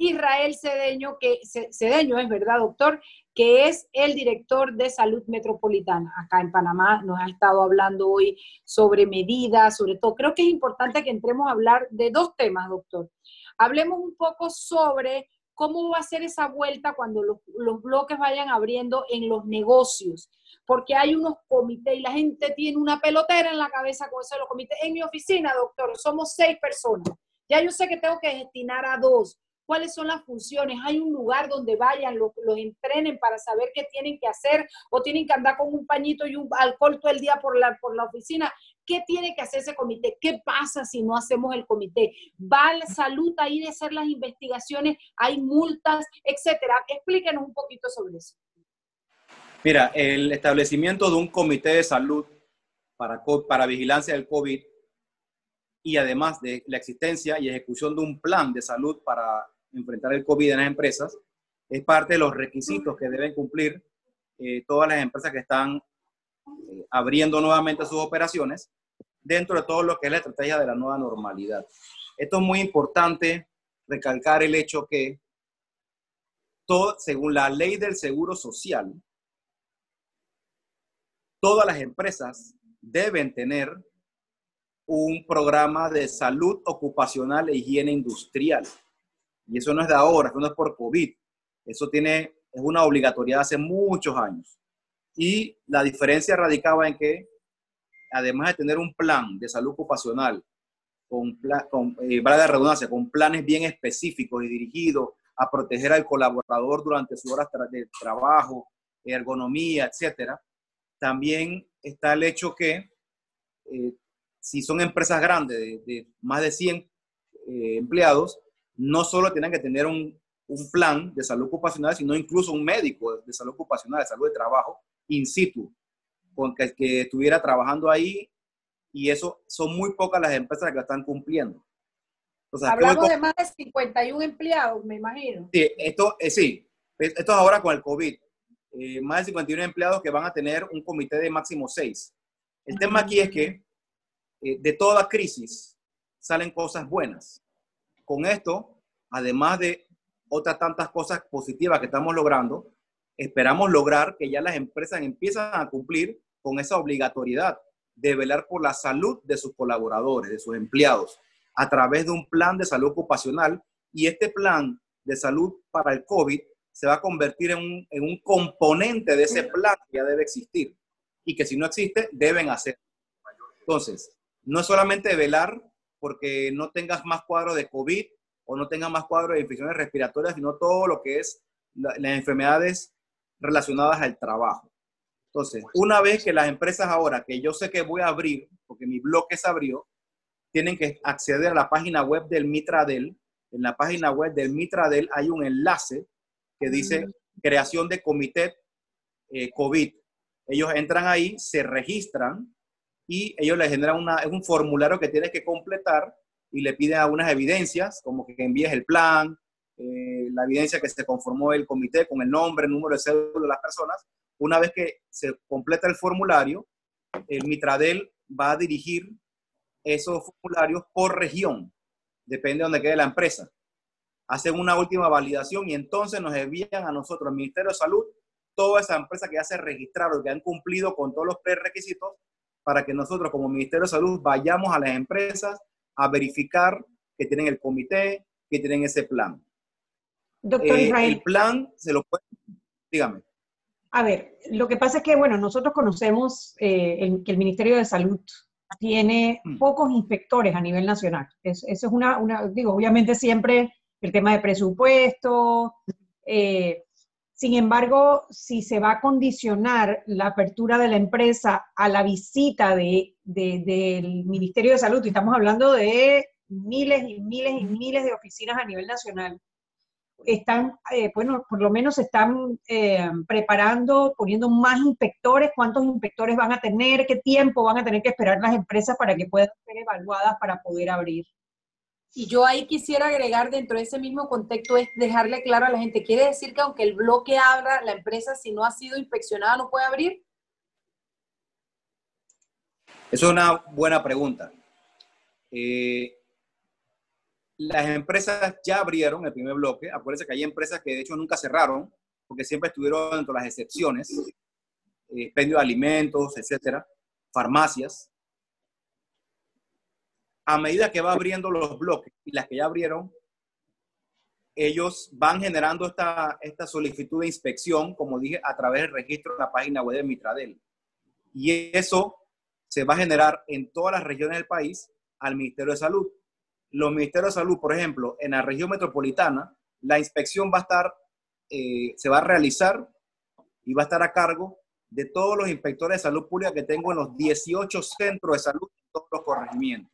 Israel Cedeño, que Ce- Cedeño es verdad, doctor, que es el director de salud metropolitana acá en Panamá. Nos ha estado hablando hoy sobre medidas, sobre todo. Creo que es importante que entremos a hablar de dos temas, doctor. Hablemos un poco sobre cómo va a ser esa vuelta cuando los, bloques vayan abriendo en los negocios, porque hay unos comités y la gente tiene una pelotera en la cabeza con eso los comités. En mi oficina, doctor, somos seis personas. Ya yo sé que tengo que destinar a dos. ¿Cuáles son las funciones? ¿Hay un lugar donde vayan, los, entrenen para saber qué tienen que hacer o tienen que andar con un pañito y un alcohol todo el día por la, por la oficina? ¿Qué tiene que hacer ese comité? ¿Qué pasa si no hacemos el comité? ¿Va la salud ahí de hacer las investigaciones? ¿Hay multas, etcétera? Explíquenos un poquito sobre eso. Mira, el establecimiento de un comité de salud para, para vigilancia del COVID y además de la existencia y ejecución de un plan de salud para enfrentar el COVID en las empresas, es parte de los requisitos que deben cumplir eh, todas las empresas que están eh, abriendo nuevamente sus operaciones dentro de todo lo que es la estrategia de la nueva normalidad. Esto es muy importante recalcar el hecho que todo, según la ley del seguro social, todas las empresas deben tener un programa de salud ocupacional e higiene industrial. Y eso no es de ahora, eso no es por COVID. Eso tiene, es una obligatoriedad hace muchos años. Y la diferencia radicaba en que, además de tener un plan de salud ocupacional, con, con eh, la redundancia, con planes bien específicos y dirigidos a proteger al colaborador durante sus horas de trabajo, ergonomía, etcétera, también está el hecho que eh, si son empresas grandes de, de más de 100 eh, empleados, no solo tienen que tener un, un plan de salud ocupacional, sino incluso un médico de salud ocupacional, de salud de trabajo, in situ, con que, que estuviera trabajando ahí, y eso son muy pocas las empresas que lo están cumpliendo. Entonces, ¿a qué voy Hablamos de más de 51 empleados, me imagino. Sí, esto, eh, sí, Es- esto es ahora con el COVID. Eh, más de 51 empleados que van a tener un comité de máximo 6. El tema aquí es que eh, de toda crisis salen cosas buenas. Con esto, además de otras tantas cosas positivas que estamos logrando, esperamos lograr que ya las empresas empiezan a cumplir con esa obligatoriedad de velar por la salud de sus colaboradores, de sus empleados, a través de un plan de salud ocupacional. Y este plan de salud para el COVID se va a convertir en un, en un componente de ese plan que ya debe existir y que si no existe, deben hacer. Entonces, no es solamente velar porque no tengas más cuadros de COVID o no tengas más cuadros de infecciones respiratorias, sino todo lo que es la- las enfermedades relacionadas al trabajo. Entonces, una vez que las empresas ahora, que yo sé que voy a abrir, porque mi bloque se abrió, tienen que acceder a la página web del Mitradel. En la página web del Mitradel hay un enlace que dice creación de comité eh, COVID. Ellos entran ahí, se registran y ellos les generan una, un formulario que tienes que completar y le piden algunas evidencias, como que envíes el plan, eh, la evidencia que se conformó el comité con el nombre, el número de cédula de las personas. Una vez que se completa el formulario, el Mitradel va a dirigir esos formularios por región, depende de donde quede la empresa. Hacen una última validación y entonces nos envían a nosotros, al Ministerio de Salud, toda esa empresa que ya se registraron, que han cumplido con todos los prerequisitos, para que nosotros como Ministerio de Salud vayamos a las empresas a verificar que tienen el comité, que tienen ese plan. Doctor eh, Israel. El plan se lo puede... Dígame. A ver, lo que pasa es que, bueno, nosotros conocemos eh, que el Ministerio de Salud tiene mm. pocos inspectores a nivel nacional. eso es una, una, digo, obviamente siempre el tema de presupuesto. Eh, sin embargo, si se va a condicionar la apertura de la empresa a la visita de, del Ministerio de Salud, y estamos hablando de miles y miles y miles de oficinas a nivel nacional, están, eh, bueno, por lo menos están eh, preparando, poniendo más inspectores, cuántos inspectores van a tener, qué tiempo van a tener que esperar las empresas para que puedan ser evaluadas para poder abrir. Y yo ahí quisiera agregar dentro de ese mismo contexto es dejarle claro a la gente, ¿quiere decir que aunque el bloque abra, la empresa si no ha sido inspeccionada no puede abrir? Es una buena pregunta. Eh, las empresas ya abrieron el primer bloque. Acuérdense que hay empresas que de hecho nunca cerraron, porque siempre estuvieron dentro de las excepciones. Eh, expendio de alimentos, etcétera, farmacias. A medida que va abriendo los bloques y las que ya abrieron, ellos van generando esta, esta solicitud de inspección, como dije, a través del registro de la página web de Mitradel. Y eso se va a generar en todas las regiones del país al Ministerio de Salud los ministerios de salud, por ejemplo, en la región metropolitana, la inspección va a estar, eh, se va a realizar y va a estar a cargo de todos los inspectores de salud pública que tengo en los 18 centros de salud en todos los corregimientos.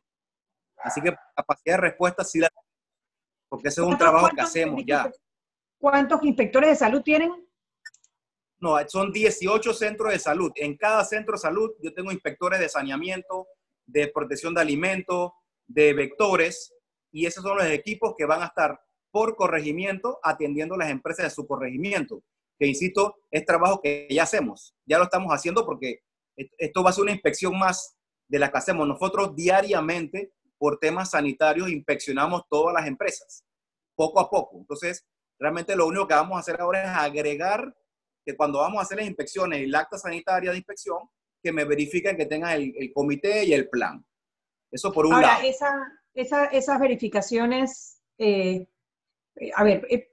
Así que capacidad de respuesta sí la porque ese es un trabajo que hacemos ya. ¿Cuántos inspectores de salud tienen? No, son 18 centros de salud. En cada centro de salud yo tengo inspectores de saneamiento, de protección de alimentos, de vectores y esos son los equipos que van a estar por corregimiento atendiendo las empresas de su corregimiento, que insisto, es trabajo que ya hacemos, ya lo estamos haciendo porque esto va a ser una inspección más de la que hacemos nosotros diariamente por temas sanitarios, inspeccionamos todas las empresas, poco a poco. Entonces, realmente lo único que vamos a hacer ahora es agregar que cuando vamos a hacer las inspecciones y el acta sanitaria de inspección, que me verifiquen que tengan el, el comité y el plan. Eso por un Ahora, Esa, esas verificaciones, eh, a ver, eh,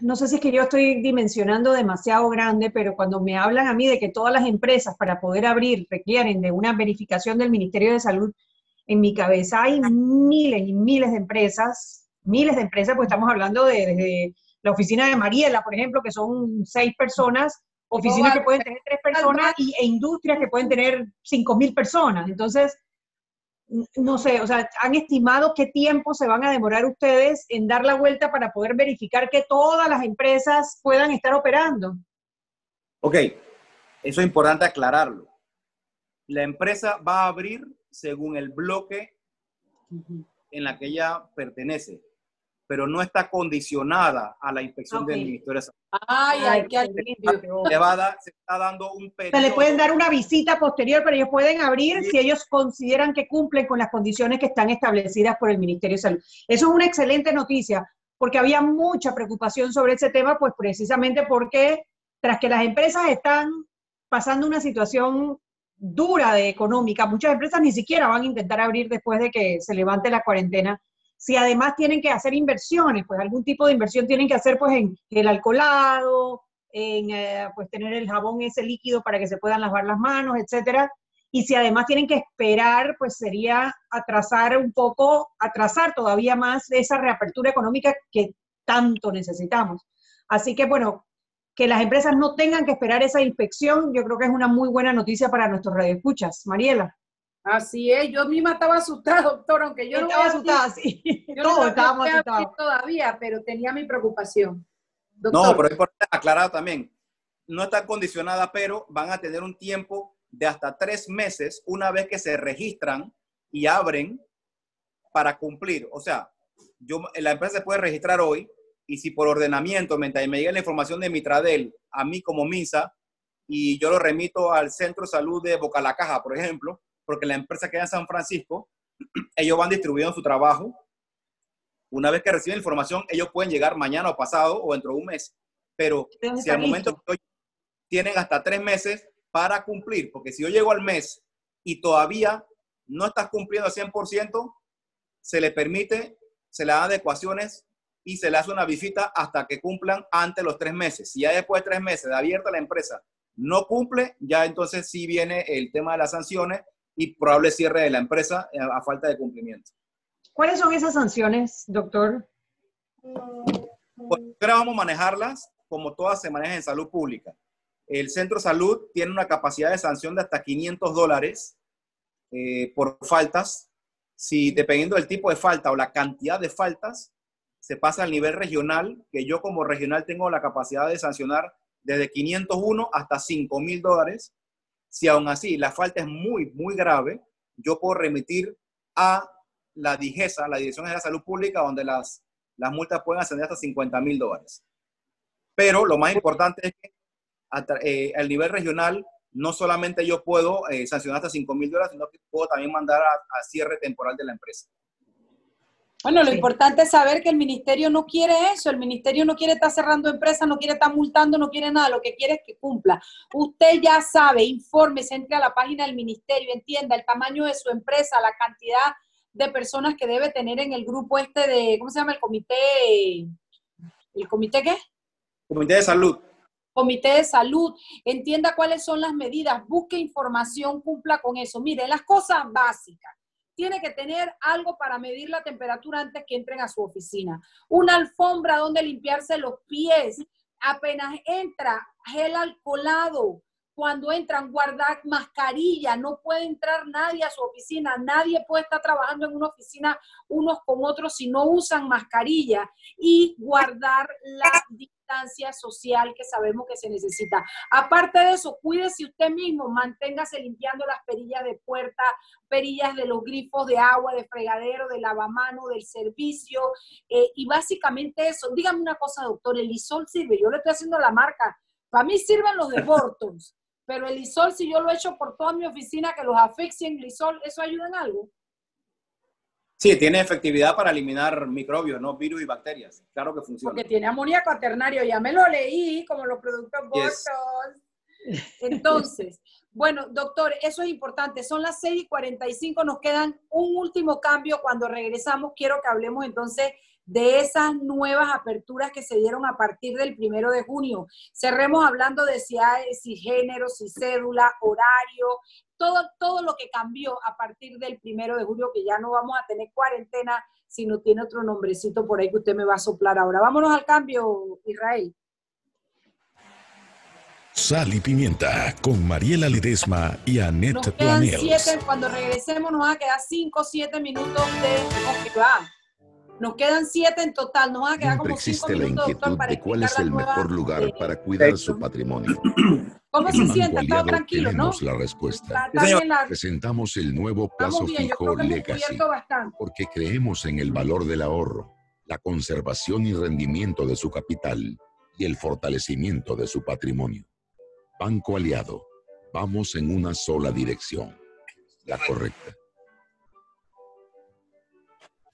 no sé si es que yo estoy dimensionando demasiado grande, pero cuando me hablan a mí de que todas las empresas para poder abrir requieren de una verificación del Ministerio de Salud, en mi cabeza hay miles y miles de empresas, miles de empresas, pues estamos hablando de, desde la oficina de Mariela, por ejemplo, que son seis personas, oficinas que pueden tener tres personas y, e industrias que pueden tener cinco mil personas. Entonces, no sé, o sea, ¿han estimado qué tiempo se van a demorar ustedes en dar la vuelta para poder verificar que todas las empresas puedan estar operando? Ok, eso es importante aclararlo. La empresa va a abrir según el bloque en la que ella pertenece pero no está condicionada a la inspección del Ministerio de Salud. Ay, ay, qué le va a dar, se está dando un periodo. Se le pueden dar una visita posterior, pero ellos pueden abrir si ellos consideran que cumplen con las condiciones que están establecidas por el Ministerio de Salud. Eso es una excelente noticia, porque había mucha preocupación sobre ese tema, pues precisamente porque tras que las empresas están pasando una situación dura de económica, muchas empresas ni siquiera van a intentar abrir después de que se levante la cuarentena si además tienen que hacer inversiones, pues algún tipo de inversión tienen que hacer pues en el alcoholado, en eh, pues tener el jabón ese líquido para que se puedan lavar las manos, etcétera. Y si además tienen que esperar, pues sería atrasar un poco, atrasar todavía más esa reapertura económica que tanto necesitamos. Así que bueno, que las empresas no tengan que esperar esa inspección, yo creo que es una muy buena noticia para nuestros radioescuchas. Mariela. Así es, yo misma estaba asustada, doctor, aunque yo no estaba asustada, sí. Yo Todos estábamos asustados. Todavía, pero tenía mi preocupación. No, pero es importante aclarar también. No está condicionada, pero van a tener un tiempo de hasta tres meses una vez que se registran y abren para cumplir. O sea, yo, la empresa se puede registrar hoy y si por ordenamiento, mientras me llega la información de Mitradel a mí como MISA y yo lo remito al Centro de Salud de Boca la Caja, por ejemplo, porque la empresa queda en San Francisco, ellos van distribuyendo su trabajo. Una vez que reciben información, ellos pueden llegar mañana o pasado o dentro de un mes. Pero si al momento que tienen hasta tres meses para cumplir, porque si yo llego al mes y todavía no estás cumpliendo al 100%, se le permite, se le dan adecuaciones y se le hace una visita hasta que cumplan antes los tres meses. Si ya después de tres meses de abierta la empresa no cumple, ya entonces sí viene el tema de las sanciones y probable cierre de la empresa eh, a falta de cumplimiento. ¿Cuáles son esas sanciones, doctor? Pues ahora vamos a manejarlas como todas se manejan en salud pública. El centro de salud tiene una capacidad de sanción de hasta 500 dólares eh, por faltas. Si dependiendo del tipo de falta o la cantidad de faltas, se pasa al nivel regional, que yo como regional tengo la capacidad de sancionar desde 501 hasta 5 mil dólares. Si aún así la falta es muy, muy grave, yo puedo remitir a la DIGESA, la Dirección de la Salud Pública, donde las, multas pueden ascender hasta 50 mil dólares. Pero lo más importante es que eh, al nivel regional, no solamente yo puedo eh, sancionar hasta 5 mil dólares, sino que puedo también mandar a, cierre temporal de la empresa. Bueno, lo importante es saber que el ministerio no quiere eso, el ministerio no quiere estar cerrando empresas, no quiere estar multando, no quiere nada, lo que quiere es que cumpla. Usted ya sabe, infórmese, entre a la página del ministerio, entienda el tamaño de su empresa, la cantidad de personas que debe tener en el grupo este de, ¿cómo se llama? El comité, ¿el comité qué? Comité de salud. Comité de salud, entienda cuáles son las medidas, busque información, cumpla con eso. Mire, las cosas básicas. Tiene que tener algo para medir la temperatura antes que entren a su oficina. Una alfombra donde limpiarse los pies. Apenas entra, gel alcoholado, cuando entran, guardar mascarilla, no puede entrar nadie a su oficina, nadie puede estar trabajando en una oficina unos con otros si no usan mascarilla y guardar la distancia social que sabemos que se necesita. Aparte de eso, cuídese usted mismo, manténgase limpiando las perillas de puerta, perillas de los grifos de agua, de fregadero, de lavamano, del servicio eh, y básicamente eso. Dígame una cosa, doctor, el isol sirve, yo le estoy haciendo la marca. Para mí sirven los de Bortons pero el isol, si yo lo echo por toda mi oficina, que los asfixien isol, ¿eso ayuda en algo? Sí, tiene efectividad para eliminar microbios, ¿no? Virus y bacterias. Claro que funciona. Porque tiene amoníaco cuaternario, ya me lo leí, como los productos yes. Entonces, bueno, doctor, eso es importante. Son las 6 y 45, nos quedan un último cambio. Cuando regresamos, quiero que hablemos entonces de esas nuevas aperturas que se dieron a partir del primero de junio. Cerremos hablando de si hay, si género, si cédula, horario, todo, todo lo que cambió a partir del primero de junio, que ya no vamos a tener cuarentena, sino tiene otro nombrecito por ahí que usted me va a soplar ahora. Vámonos al cambio, Israel. Sal y Pimienta con Mariela Ledesma y Annette Planels. Cuando regresemos nos va a quedar 5 o 7 minutos de... va. Nos quedan siete en total, nos van a quedar Siempre existe la inquietud de cuál es el mejor lugar para cuidar su patrimonio. ¿Cómo se siente? Todo tranquilo, tenemos la respuesta. Presentamos el nuevo plazo fijo Legacy porque creemos en el valor del ahorro, la conservación y rendimiento de su capital y el fortalecimiento de su patrimonio. Banco Aliado, vamos en una sola dirección, la correcta.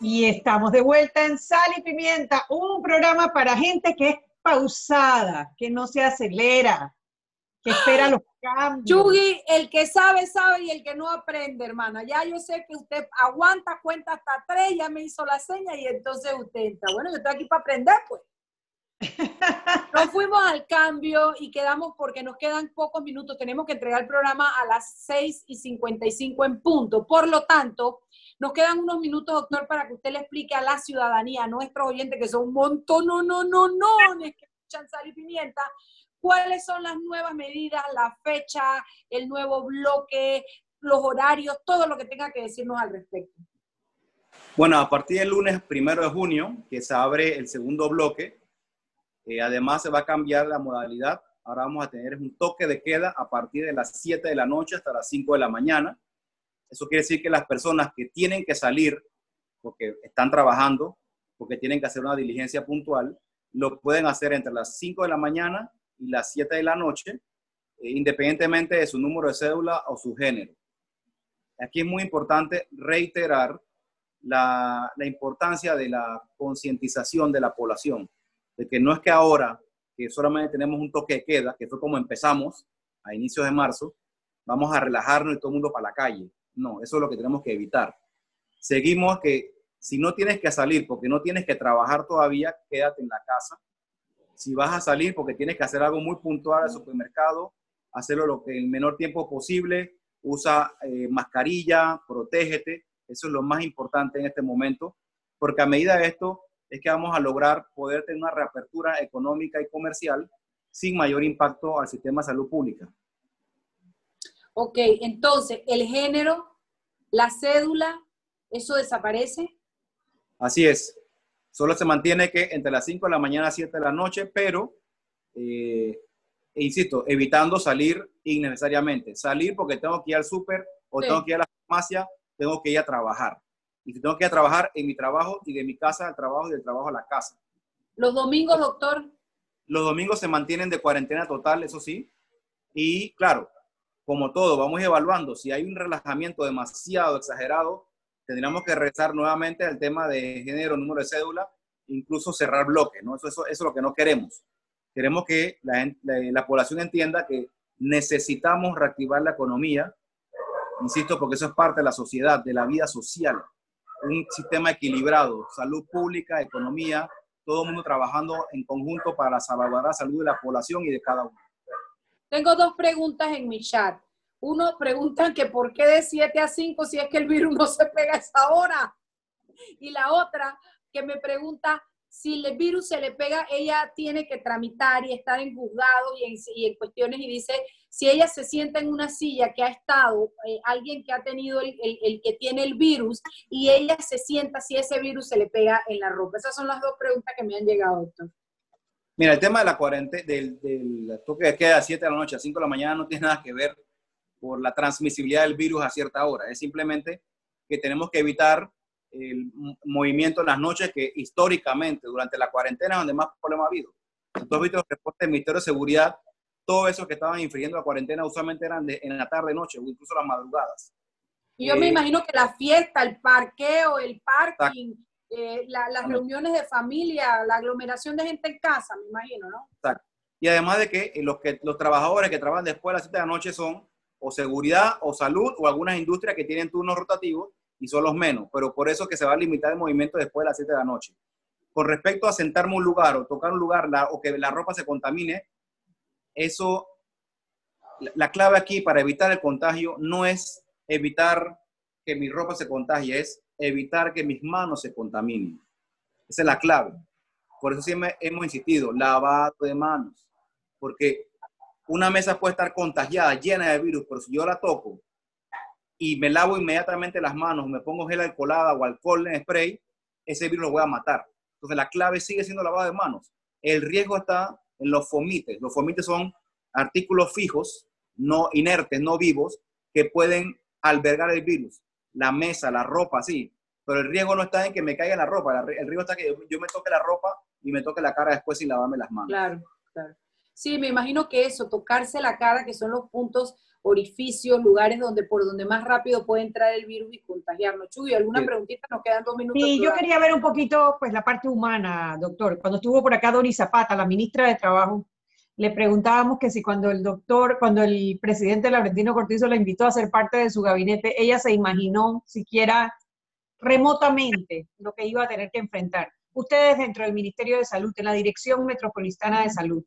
Y estamos de vuelta en Sal y Pimienta, un programa para gente que es pausada, que no se acelera, que espera los cambios. Chugi, el que sabe, sabe y el que no aprende, hermana. Ya yo sé que usted aguanta, cuenta hasta tres, ya me hizo la seña y entonces usted entra. Bueno, yo estoy aquí para aprender, pues. Nos fuimos al cambio y quedamos porque nos quedan pocos minutos. Tenemos que entregar el programa a las 6 y 55 en punto. Por lo tanto, nos quedan unos minutos, doctor, para que usted le explique a la ciudadanía, a nuestros oyentes, que son un montón, no, no, no, no, que escuchan sal y pimienta, cuáles son las nuevas medidas, la fecha, el nuevo bloque, los horarios, todo lo que tenga que decirnos al respecto. Bueno, a partir del lunes primero de junio, que se abre el segundo bloque, eh, además se va a cambiar la modalidad. Ahora vamos a tener un toque de queda a partir de las 7 de la noche hasta las 5 de la mañana. Eso quiere decir que las personas que tienen que salir porque están trabajando, porque tienen que hacer una diligencia puntual, lo pueden hacer entre las 5 de la mañana y las 7 de la noche, eh, independientemente de su número de cédula o su género. Aquí es muy importante reiterar la, la importancia de la concientización de la población, de que no es que ahora, que solamente tenemos un toque de queda, que fue como empezamos a inicios de marzo, vamos a relajarnos y todo el mundo para la calle. No, eso es lo que tenemos que evitar. Seguimos que si no tienes que salir porque no tienes que trabajar todavía, quédate en la casa. Si vas a salir porque tienes que hacer algo muy puntual al supermercado, hacerlo lo que el menor tiempo posible, usa eh, mascarilla, protégete, eso es lo más importante en este momento, porque a medida de esto es que vamos a lograr poder tener una reapertura económica y comercial sin mayor impacto al sistema de salud pública. Ok, entonces, el género, la cédula, ¿eso desaparece? Así es. Solo se mantiene que entre las 5 de la mañana a 7 de la noche, pero, eh, e insisto, evitando salir innecesariamente. Salir porque tengo que ir al súper o tengo que ir a la farmacia, tengo que ir a trabajar. Y si tengo que ir a trabajar en mi trabajo y de mi casa al trabajo y del trabajo a la casa. ¿Los domingos, doctor? Los domingos se mantienen de cuarentena total, eso sí. Y claro, como todo, vamos evaluando. Si hay un relajamiento demasiado exagerado, tendríamos que rezar nuevamente al tema de género, número de cédula, incluso cerrar bloques, eso, es lo que no queremos. Queremos que la, la, población entienda que necesitamos reactivar la economía, insisto, porque eso es parte de la sociedad, de la vida social. Un sistema equilibrado, salud pública, economía, todo el mundo trabajando en conjunto para salvaguardar la salud de la población y de cada uno. Tengo dos preguntas en mi chat. Uno preguntan que por qué de 7 a 5 si es que el virus no se pega esa hora. Y la otra que me pregunta si el virus se le pega, ella tiene que tramitar y estar en juzgado y en, cuestiones y dice, si ella se sienta en una silla que ha estado, eh, alguien que ha tenido el, el, que tiene el virus, y ella se sienta si ese virus se le pega en la ropa. Esas son las dos preguntas que me han llegado, doctor. Mira, el tema de la cuarentena, del, del toque de queda a 7 de la noche a 5 de la mañana no tiene nada que ver por la transmisibilidad del virus a cierta hora. Es simplemente que tenemos que evitar el movimiento en las noches que históricamente durante la cuarentena es donde más problemas ha habido. Entonces, visto los reportes del Ministerio de Seguridad, todo eso que estaban infringiendo la cuarentena usualmente eran en la tarde, noche o incluso las madrugadas. Y yo me eh, imagino que la fiesta, el parqueo, el parking, eh, las reuniones de familia, la aglomeración de gente en casa, me imagino, ¿no? Exacto. Y además de que los, que los trabajadores que trabajan después de las 7 de la noche son o seguridad o salud o algunas industrias que tienen turnos rotativos y son los menos, pero por eso que se va a limitar el movimiento después de las 7 de la noche. Con respecto a sentarme un lugar o tocar un lugar o que la ropa se contamine, eso, la clave aquí para evitar el contagio no es evitar que mi ropa se contagie, es evitar que mis manos se contaminen. Esa es la clave. Por eso siempre hemos insistido, lavado de manos, porque una mesa puede estar contagiada, llena de virus, pero si yo la toco y me lavo inmediatamente las manos, me pongo gel alcoholada o alcohol en spray, ese virus lo voy a matar. Entonces la clave sigue siendo lavado de manos. El riesgo está en los fomites. Los fomites son artículos fijos, no inertes, no vivos, que pueden albergar el virus la mesa, la ropa, sí, pero el riesgo no está en que me caiga la ropa, el riesgo está en que yo me toque la ropa y me toque la cara después sin lavarme las manos. Claro, claro. Sí, me imagino que eso, tocarse la cara, que son los puntos orificios, lugares donde por donde más rápido puede entrar el virus y contagiarnos. Chuy, ¿alguna preguntita? Nos quedan dos minutos. Sí, yo quería ver un poquito pues la parte humana, doctor. Cuando estuvo por acá Dori Zapata, la ministra de Trabajo, le preguntábamos que si cuando el doctor, cuando el presidente Laurentino Cortizo la invitó a ser parte de su gabinete, ella se imaginó siquiera remotamente lo que iba a tener que enfrentar. Ustedes dentro del Ministerio de Salud, en la Dirección Metropolitana de Salud,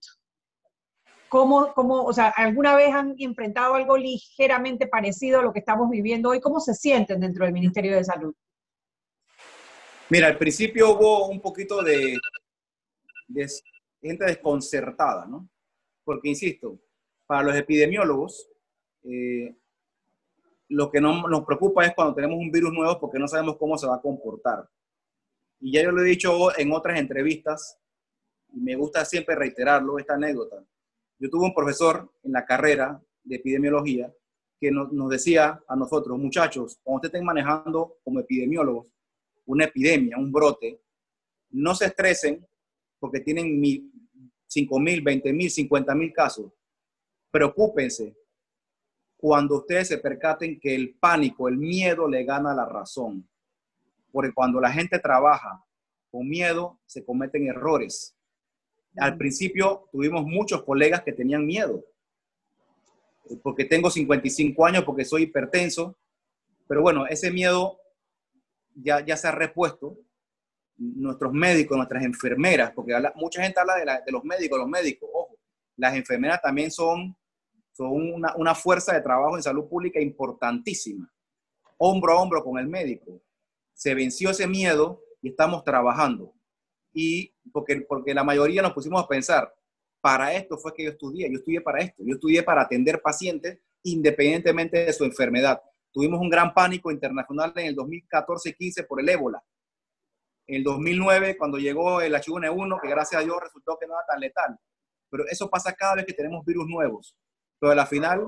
¿cómo, cómo, o sea, alguna vez han enfrentado algo ligeramente parecido a lo que estamos viviendo hoy? ¿Cómo se sienten dentro del Ministerio de Salud? Mira, al principio hubo un poquito de, de gente desconcertada, ¿no? Porque, insisto, para los epidemiólogos, eh, lo que no, nos preocupa es cuando tenemos un virus nuevo porque no sabemos cómo se va a comportar. Y ya yo lo he dicho en otras entrevistas, y me gusta siempre reiterarlo, esta anécdota. Yo tuve un profesor en la carrera de epidemiología que nos, nos decía a nosotros, muchachos, cuando ustedes estén manejando como epidemiólogos una epidemia, un brote, no se estresen porque tienen mi, 5 mil, 20 mil, 50 mil casos. Preocúpense cuando ustedes se percaten que el pánico, el miedo le gana la razón. Porque cuando la gente trabaja con miedo, se cometen errores. Al principio tuvimos muchos colegas que tenían miedo, porque tengo 55 años, porque soy hipertenso, pero bueno, ese miedo ya, ya se ha repuesto nuestros médicos, nuestras enfermeras, porque mucha gente habla de, los médicos, los médicos, ojo, las enfermeras también son, son una, una, fuerza de trabajo en salud pública importantísima, hombro a hombro con el médico. Se venció ese miedo y estamos trabajando. Y porque, porque la mayoría nos pusimos a pensar, para esto fue que yo estudié, yo estudié para esto, yo estudié para atender pacientes independientemente de su enfermedad. Tuvimos un gran pánico internacional en el 2014-15 por el ébola en el 2009 cuando llegó el H1N1, que gracias a Dios resultó que no era tan letal. Pero eso pasa cada vez que tenemos virus nuevos. Pero a la final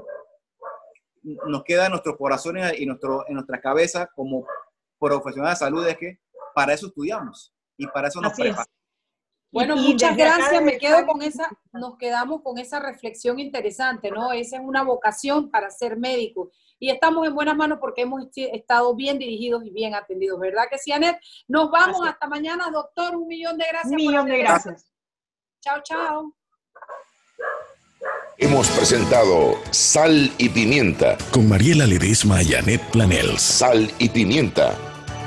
nos queda en nuestros corazones y nuestro, en nuestra cabeza como profesionales de salud es que para eso estudiamos y para eso nos preparamos. Bueno, muchas gracias. Me quedo con esa, nos quedamos con esa reflexión interesante, ¿no? Esa es una vocación para ser médico y estamos en buenas manos porque hemos estado bien dirigidos y bien atendidos, ¿verdad que sí, Anet? Nos vamos hasta mañana, doctor. Un millón de gracias. Un millón de gracias. Chao, chao. Hemos presentado Sal y Pimienta con Mariela Ledesma y Anet Planels. Sal y Pimienta